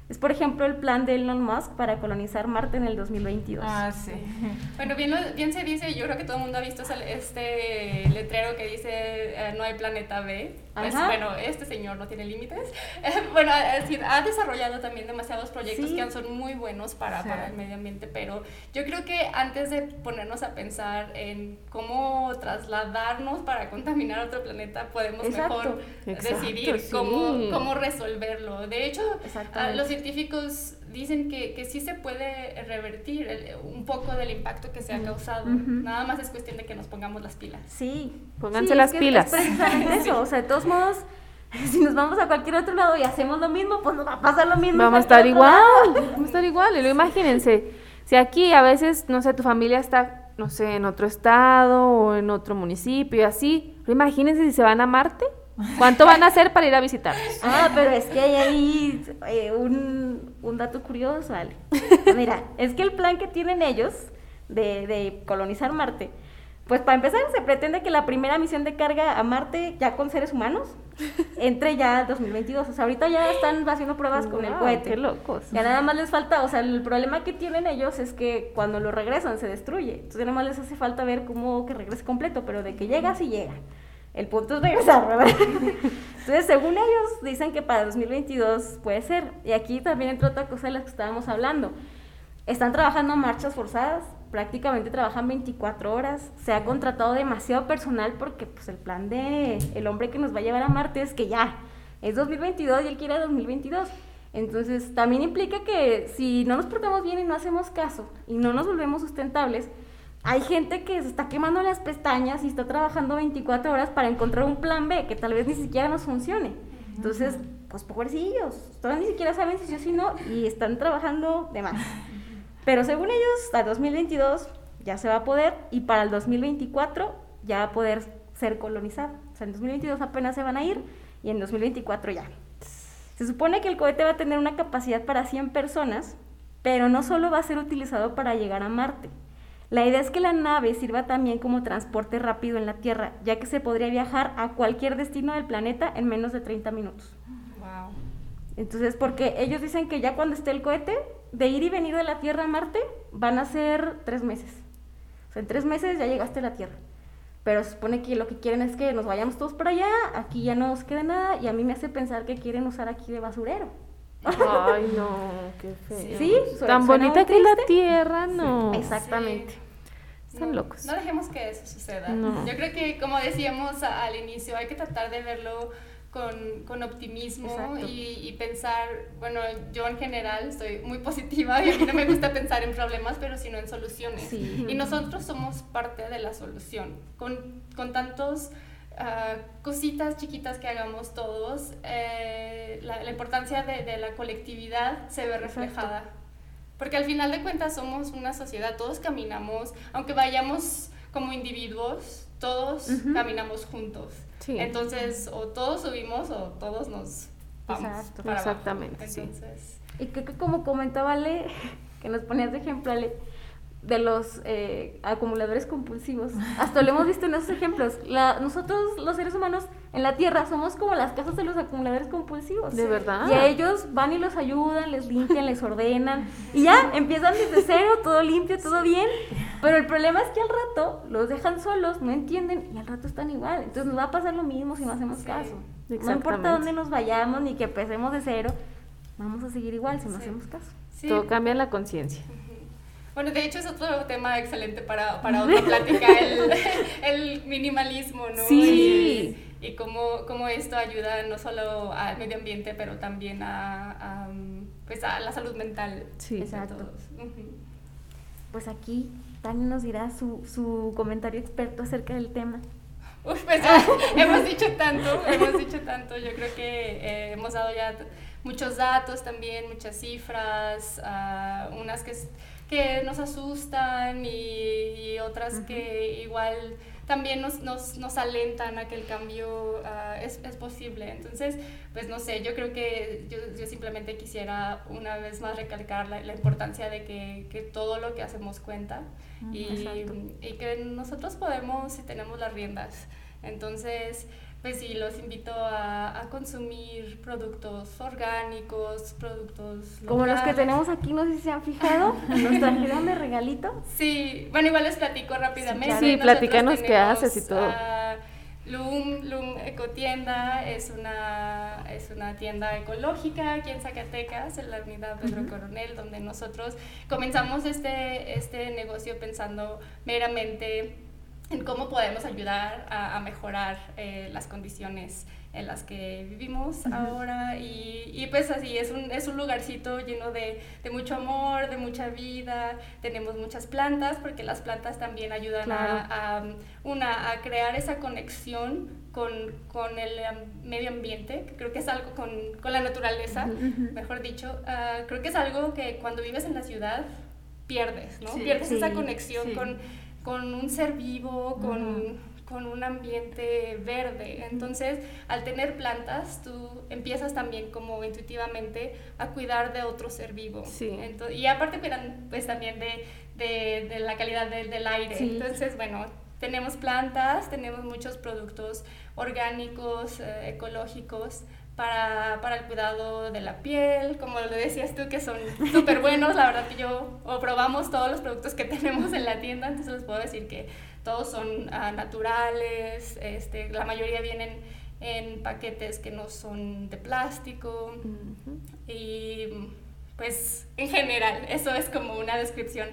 es, por ejemplo, el plan de Elon Musk para colonizar Marte en el 2022. Ah, sí. Bueno, bien, bien se dice, yo creo que todo el mundo ha visto este letrero que dice eh, no hay planeta B. Pues, bueno, este señor no tiene límites. bueno, es decir, ha desarrollado también demasiados proyectos que son muy buenos para, para, el medio ambiente, pero yo creo que antes de ponernos a pensar en cómo trasladarnos para contaminar otro planeta, podemos mejor decidir cómo, cómo resolverlo. De hecho, los científicos dicen que, que sí se puede revertir un poco del impacto que se ha causado. Nada más es cuestión de que nos pongamos las pilas. Sí, pónganse las pilas. Es eso, o sea, de todos modos, si nos vamos a cualquier otro lado y hacemos lo mismo, pues nos va a pasar lo mismo. Vamos a estar igual, vamos a estar igual. Y lo imagínense, si aquí a veces, no sé, tu familia está, no sé, en otro estado o en otro municipio y así, imagínense si se van a Marte. ¿Cuánto van a hacer para ir a visitarlos? Ah, pero es que hay ahí eh, un, un, dato curioso, ¿vale? Mira, es que el plan que tienen ellos de, de colonizar Marte Pues para empezar, se pretende que la primera misión de carga a Marte, ya con seres humanos, entre ya al 2022. O sea, ahorita ya están haciendo pruebas con el cohete. Qué locos. Ya nada más les falta, o sea, el problema que tienen ellos es que cuando lo regresan se destruye. Entonces nada más les hace falta ver cómo que regrese completo, pero de que llega, sí llega. El punto es regresar, ¿verdad? Entonces, según ellos, dicen que para 2022 puede ser. Y aquí también entra otra cosa de las que estábamos hablando. Están trabajando marchas forzadas, prácticamente trabajan 24 horas. Se ha contratado demasiado personal porque pues el plan de el hombre que nos va a llevar a Marte es que ya es 2022 y él quiere 2022. Entonces, también implica que si no nos portamos bien y no hacemos caso y no nos volvemos sustentables, hay gente que se está quemando las pestañas y está trabajando 24 horas para encontrar un plan B que tal vez ni siquiera nos funcione. Entonces, pues pobrecillos, todavía ni siquiera saben si sí o si no y están trabajando de más. Pero según ellos, a 2022 ya se va a poder y para el 2024 ya va a poder ser colonizado. O sea, en 2022 apenas se van a ir y en 2024 ya. Se supone que el cohete va a tener una capacidad para 100 personas, pero no solo va a ser utilizado para llegar a Marte. La idea es que la nave sirva también como transporte rápido en la Tierra, ya que se podría viajar a cualquier destino del planeta en menos de 30 minutos. Wow. Entonces, porque ellos dicen que ya cuando esté el cohete, de ir y venir de la Tierra a Marte, van a ser tres meses. O sea, en tres meses ya llegaste a la Tierra. Pero se supone que lo que quieren es que nos vayamos todos para allá, aquí ya no nos queda nada, y a mí me hace pensar que quieren usar aquí de basurero. Ay, no, qué feo. Sí, su- Tan bonita que la tierra, no. Exactamente. Están No, locos. No dejemos que eso suceda. No. Yo creo que, como decíamos al inicio, hay que tratar de verlo con, con optimismo y, y pensar, bueno, yo en general soy muy positiva y a mí no me gusta pensar en problemas, pero sino en soluciones. Sí. Y nosotros somos parte de la solución. Con, con tantos ah, cositas chiquitas que hagamos todos, eh, la, la importancia de, de la colectividad se ve reflejada. Porque al final de cuentas somos una sociedad, todos caminamos, aunque vayamos como individuos, todos caminamos juntos. Sí. Entonces, o todos subimos o todos nos vamos Exacto. para abajo. Exactamente, sí. Entonces, Y creo que como comentaba Ale, que nos ponías de ejemplo, Ale, de los eh, acumuladores compulsivos. Hasta lo hemos visto en esos ejemplos. La- nosotros, los seres humanos, en la Tierra, somos como las casas de los acumuladores compulsivos. De verdad. Y a ellos van y los ayudan, les limpian, les ordenan. Y ya, empiezan desde cero, todo limpio, todo bien. Pero el problema es que al rato los dejan solos, no entienden y al rato están igual. Entonces nos va a pasar lo mismo si no hacemos Sí, caso. No importa dónde nos vayamos ni que empecemos de cero, vamos a seguir igual si no Sí. hacemos caso. sí. Todo cambia en la conciencia. Bueno, de hecho es otro tema excelente para, para otra plática, el, el minimalismo, ¿no? Sí. Y, y cómo, cómo esto ayuda no solo al medio ambiente, pero también a, a, pues a la salud mental Sí. de Exacto. Pues aquí Tania nos dirá su, su comentario experto acerca del tema. Uf, pues ya hemos dicho tanto, hemos dicho tanto. Yo creo que eh, hemos dado ya muchos datos también, muchas cifras, ah, unas que, que nos asustan y, y otras que igual también nos, nos, nos alentan a que el cambio ah, es, es posible. Entonces, pues no sé, yo creo que yo, yo simplemente quisiera una vez más recalcar la, la importancia de que, que todo lo que hacemos cuenta y, y que nosotros podemos y tenemos las riendas. Entonces, pues sí, los invito a, a consumir productos orgánicos, productos Como los que tenemos aquí, no sé si se han fijado, nos trajeron de regalito. Sí, bueno, igual les platico rápidamente. Sí, Nosotros platícanos qué haces y todo. ah, Loom, Loom Ecotienda es una, es una tienda ecológica aquí en Zacatecas, en la unidad Pedro Coronel, donde nosotros comenzamos este, este negocio pensando meramente en cómo podemos ayudar a, a mejorar eh, las condiciones en las que vivimos ahora y, y pues así es un, es un lugarcito lleno de, de mucho amor, de mucha vida, tenemos muchas plantas porque las plantas también ayudan Claro. a, a, una, a crear esa conexión con, con el medio ambiente, que creo que es algo con, con la naturaleza, mejor dicho, ah, creo que es algo que cuando vives en la ciudad pierdes, ¿no? Sí. pierdes esa conexión sí. con, con un ser vivo, con, con un ambiente verde. Entonces, al tener plantas, tú empiezas también como intuitivamente a cuidar de otro ser vivo. Sí. Ento- y aparte cuidan pues también de, de, de la calidad del- del aire. Sí. Entonces, bueno, tenemos plantas, tenemos muchos productos orgánicos, eh, ecológicos. Para, para, el cuidado de la piel, como lo decías tú, que son súper buenos, la verdad que yo, o probamos todos los productos que tenemos en la tienda, entonces les puedo decir que todos son uh, naturales, este, la mayoría vienen en paquetes que no son de plástico uh -huh. y pues en general, eso es como una descripción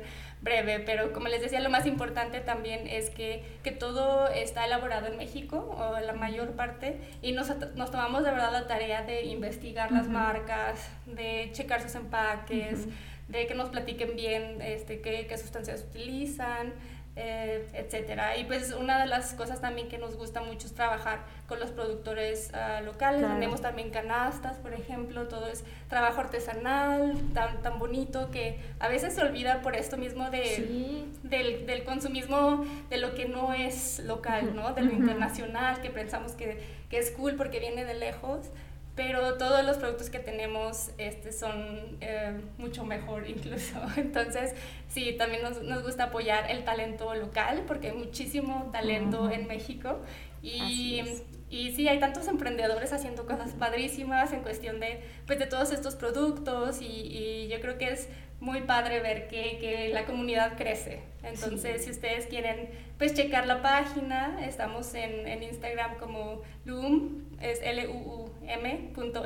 breve, pero como les decía, lo más importante también es que, que todo está elaborado en México, o la mayor parte, y nos, nos tomamos de verdad la tarea de investigar uh -huh. las marcas, de checar sus empaques, uh -huh. de que nos platiquen bien este, qué, qué sustancias utilizan, eh, etcétera. Y pues una de las cosas también que nos gusta mucho es trabajar con los productores uh, locales. Claro. Tenemos también canastas, por ejemplo, todo es trabajo artesanal, tan, tan bonito que a veces se olvida por esto mismo de, sí. del, del, consumismo de lo que no es local, ¿no? De lo uh -huh. internacional, que pensamos que, que es cool porque viene de lejos pero todos los productos que tenemos este, son eh, mucho mejor incluso. Entonces, sí, también nos, nos, gusta apoyar el talento local porque hay muchísimo talento uh -huh. en México y, y sí, hay tantos emprendedores haciendo cosas padrísimas en cuestión de, pues, de todos estos productos y, y yo creo que es muy padre ver que, que la comunidad crece. Entonces, sí. si ustedes quieren pues checar la página, estamos en, en Instagram como Loom, es L-U-U-M punto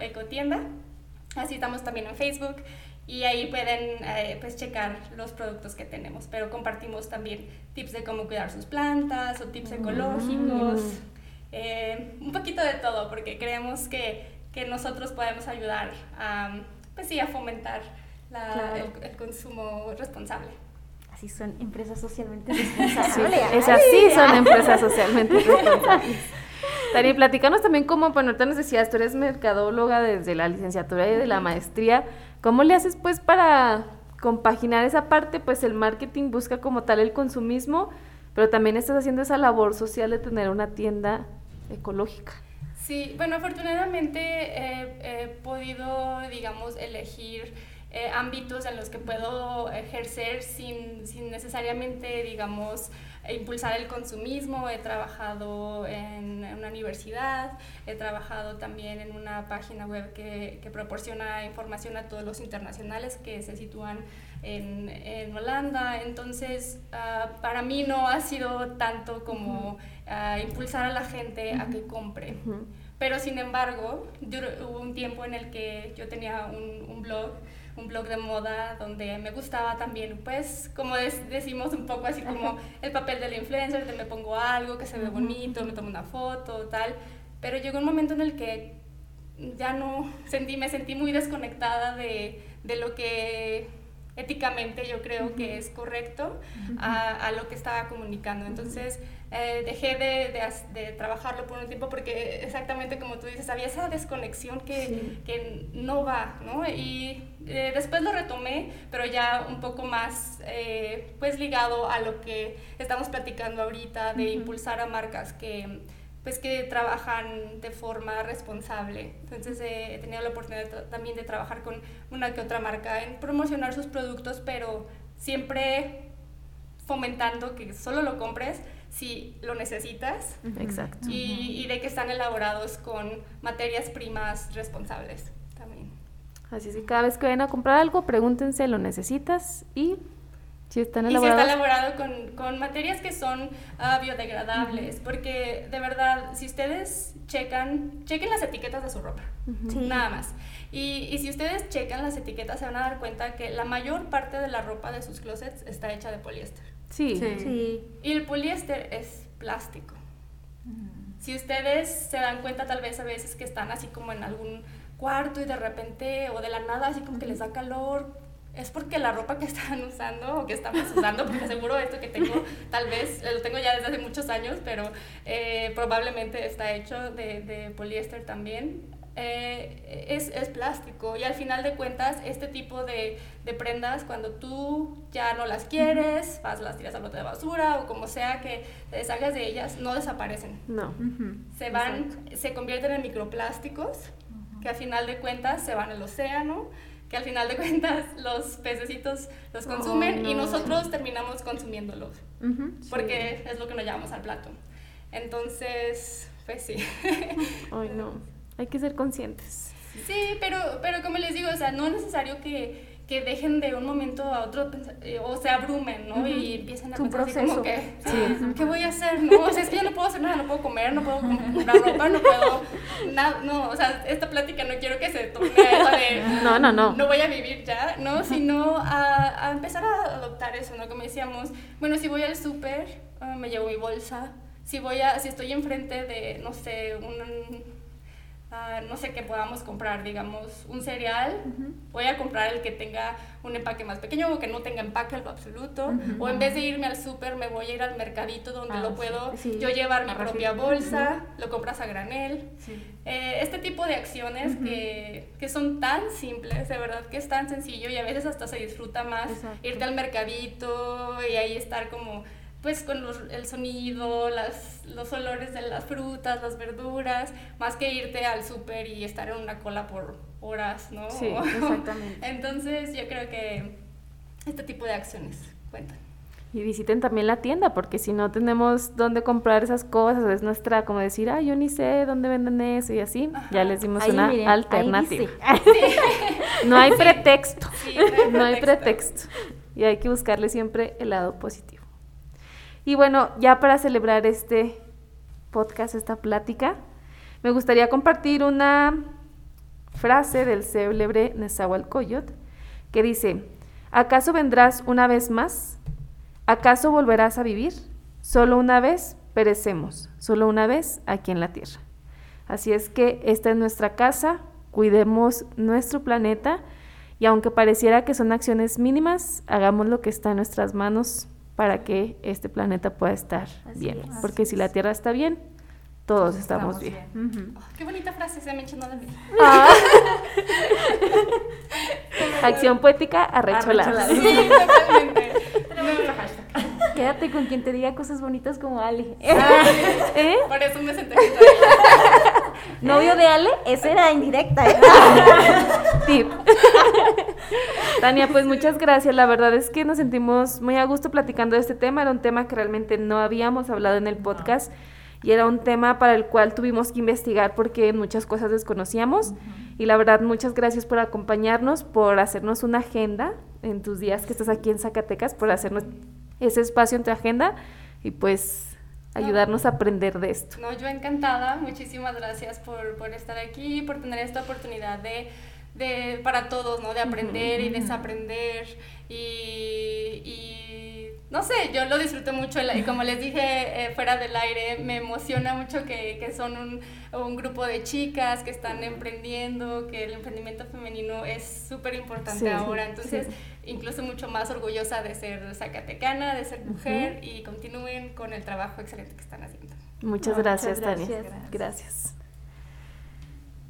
ecotienda. Así estamos también en Facebook y ahí pueden eh, pues checar los productos que tenemos. Pero compartimos también tips de cómo cuidar sus plantas o tips ecológicos. Mm. Eh, un poquito de todo, porque creemos que, que nosotros podemos ayudar a, pues sí, a fomentar la, claro. el, el, consumo responsable. Así son empresas socialmente responsables. Sí, es así son empresas socialmente responsables. Tani, platícanos también cómo, bueno, ahorita nos decías, tú eres mercadóloga desde la licenciatura y de la maestría. ¿Cómo le haces pues para compaginar esa parte? Pues el marketing busca como tal el consumismo, pero también estás haciendo esa labor social de tener una tienda ecológica. Sí, bueno, afortunadamente he, he podido, digamos, elegir eh, ámbitos en los que puedo ejercer sin, sin necesariamente, digamos, impulsar el consumismo. He trabajado en una universidad, he trabajado también en una página web que, que proporciona información a todos los internacionales que se sitúan en, en Holanda. Entonces, uh, para mí no ha sido tanto como uh, impulsar a la gente a que compre. Pero sin embargo, hubo un tiempo en el que yo tenía un, un blog un blog de moda donde me gustaba también, pues, como decimos un poco así como el papel del influencer, de me pongo algo que se ve bonito, me tomo una foto, tal, pero llegó un momento en el que ya no sentí, me sentí muy desconectada de, de lo que éticamente yo creo uh -huh. que es correcto uh -huh. a, a, lo que estaba comunicando. Entonces eh, dejé de, de, de, trabajarlo por un tiempo porque exactamente como tú dices, había esa desconexión que, sí. que no va, ¿no? Y eh, después lo retomé, pero ya un poco más eh, pues ligado a lo que estamos platicando ahorita, de uh -huh. impulsar a marcas que pues que trabajan de forma responsable. Entonces eh, he tenido la oportunidad también de trabajar con una que otra marca en promocionar sus productos, pero siempre fomentando que solo lo compres si lo necesitas. Exacto. Y, y de que están elaborados con materias primas responsables también. Así es que cada vez que vayan a comprar algo, pregúntense, ¿lo necesitas? Y si están elaborados. Y si está elaborado con, con materias que son uh, biodegradables, uh -huh. porque de verdad, si ustedes checan, chequen las etiquetas de su ropa, uh -huh. sí. nada más. Y, y, si ustedes checan las etiquetas, se van a dar cuenta que la mayor parte de la ropa de sus closets está hecha de poliéster. Sí. sí. sí. Y el poliéster es plástico. Si ustedes se dan cuenta tal vez a veces que están así como en algún cuarto y de repente o de la nada así como que les da calor, es porque la ropa que están usando o que estamos usando, porque seguro esto que tengo, tal vez lo tengo ya desde hace muchos años, pero eh, probablemente está hecho de, de poliéster también. Eh, es, es, plástico y al final de cuentas este tipo de, de, prendas cuando tú ya no las quieres, vas, las tiras al bote de basura o como sea que te deshagas de ellas, no desaparecen. No. Uh -huh. Se van, Exacto. se convierten en microplásticos uh -huh. que al final de cuentas se van al océano, que al final de cuentas los pececitos los consumen y no. nosotros terminamos consumiéndolos, porque es lo que nos llevamos al plato. Entonces, pues sí. Ay, no. Hay que ser conscientes. Sí, pero, pero como les digo, o sea, no es necesario que, que dejen de un momento a otro eh, o se abrumen, ¿no? Y empiecen a Es un pensar así como proceso. que, "Ah, ¿qué voy a hacer? No, o sea, es que yo no puedo hacer nada, no puedo comer, no puedo comprar ropa, no puedo nada, no, o sea, esta plática no quiero que se torne a eso de No, no, no. no voy a vivir ya, ¿no? Sino a, a empezar a adoptar eso, ¿no? Como decíamos, bueno, si voy al súper, ah, me llevo mi bolsa. Si voy a, si estoy enfrente de, no sé, un, ah, no sé qué podamos comprar, digamos, un cereal, voy a comprar el que tenga un empaque más pequeño o que no tenga empaque en lo absoluto. O en vez de irme al súper, me voy a ir al mercadito donde Ah, lo puedo Sí. yo llevar mi propia bolsa, lo compras a granel. Sí. Eh, este tipo de acciones que, que son tan simples, de verdad que es tan sencillo y a veces hasta se disfruta más Exacto. irte al mercadito y ahí estar como pues con los- el sonido, las, los olores de las frutas, las verduras, más que irte al súper y estar en una cola por horas, ¿no? Sí, exactamente. Entonces yo creo que este tipo de acciones cuentan. Y visiten también la tienda, porque si no tenemos dónde comprar esas cosas, es nuestra, como decir, ah, yo ni sé dónde venden eso y así, ya les dimos Ahí, una miren, ahí alternativa. dice. No hay pretexto, Sí, no hay pretexto. Y hay que buscarle siempre el lado positivo. Y bueno, ya para celebrar este podcast, esta plática, me gustaría compartir una frase del célebre Nezahualcóyotl que dice, ¿acaso vendrás una vez más? ¿Acaso volverás a vivir? Solo una vez perecemos, solo una vez aquí en la tierra. Así es que esta es nuestra casa, cuidemos nuestro planeta y aunque pareciera que son acciones mínimas, hagamos lo que está en nuestras manos para que este planeta pueda estar Así bien. es. Porque si la tierra está bien, todos estamos, bien. Oh, qué bonita frase se me echó de mí. Acción poética, arrecholada. Sí, totalmente. Quédate con quien te diga cosas bonitas como Ale. ¿Eh? Por eso me senté. Novio de Ale, esa era indirecta. ¿eh? Tip. Tania, pues muchas gracias. La verdad es que nos sentimos muy a gusto platicando de este tema. Era un tema que realmente no habíamos hablado en el podcast y era un tema para el cual tuvimos que investigar porque muchas cosas desconocíamos. Y la verdad, muchas gracias por acompañarnos, por hacernos una agenda en tus días que estás aquí en Zacatecas, por hacernos ese espacio en tu agenda y pues ayudarnos a aprender de esto. No, yo encantada. Muchísimas gracias por, por estar aquí, por tener esta oportunidad de, de para todos, ¿no? De aprender y desaprender. Y, y no sé, yo lo disfruto mucho. Y como les dije eh, fuera del aire, me emociona mucho que, que son un, un grupo de chicas que están emprendiendo, que el emprendimiento femenino es súper importante Sí, ahora. Entonces, incluso mucho más orgullosa de ser zacatecana, de ser mujer y continúen con el trabajo excelente que están haciendo. Muchas Muchas gracias, Tania. gracias. gracias.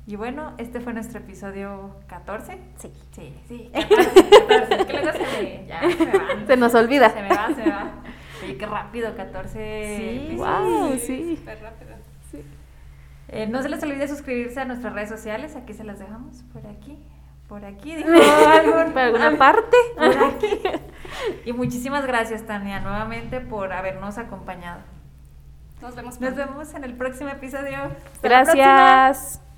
Y bueno, este fue nuestro episodio 14. Sí. Sí, sí, 14. 14. Que luego se me, ya, se me. Se nos olvida. Se me va, se me va. Oye, qué rápido, 14 Sí. episodios. Wow, sí. Súper rápido. Eh, no se les olvide suscribirse a nuestras redes sociales. Aquí se las dejamos. Por aquí. Por aquí. Dijo algún- ¿Por alguna parte? Por aquí. Y muchísimas gracias, Tania, nuevamente por habernos acompañado. Nos vemos Nos pronto. vemos en el próximo episodio. Hasta la próxima. Gracias.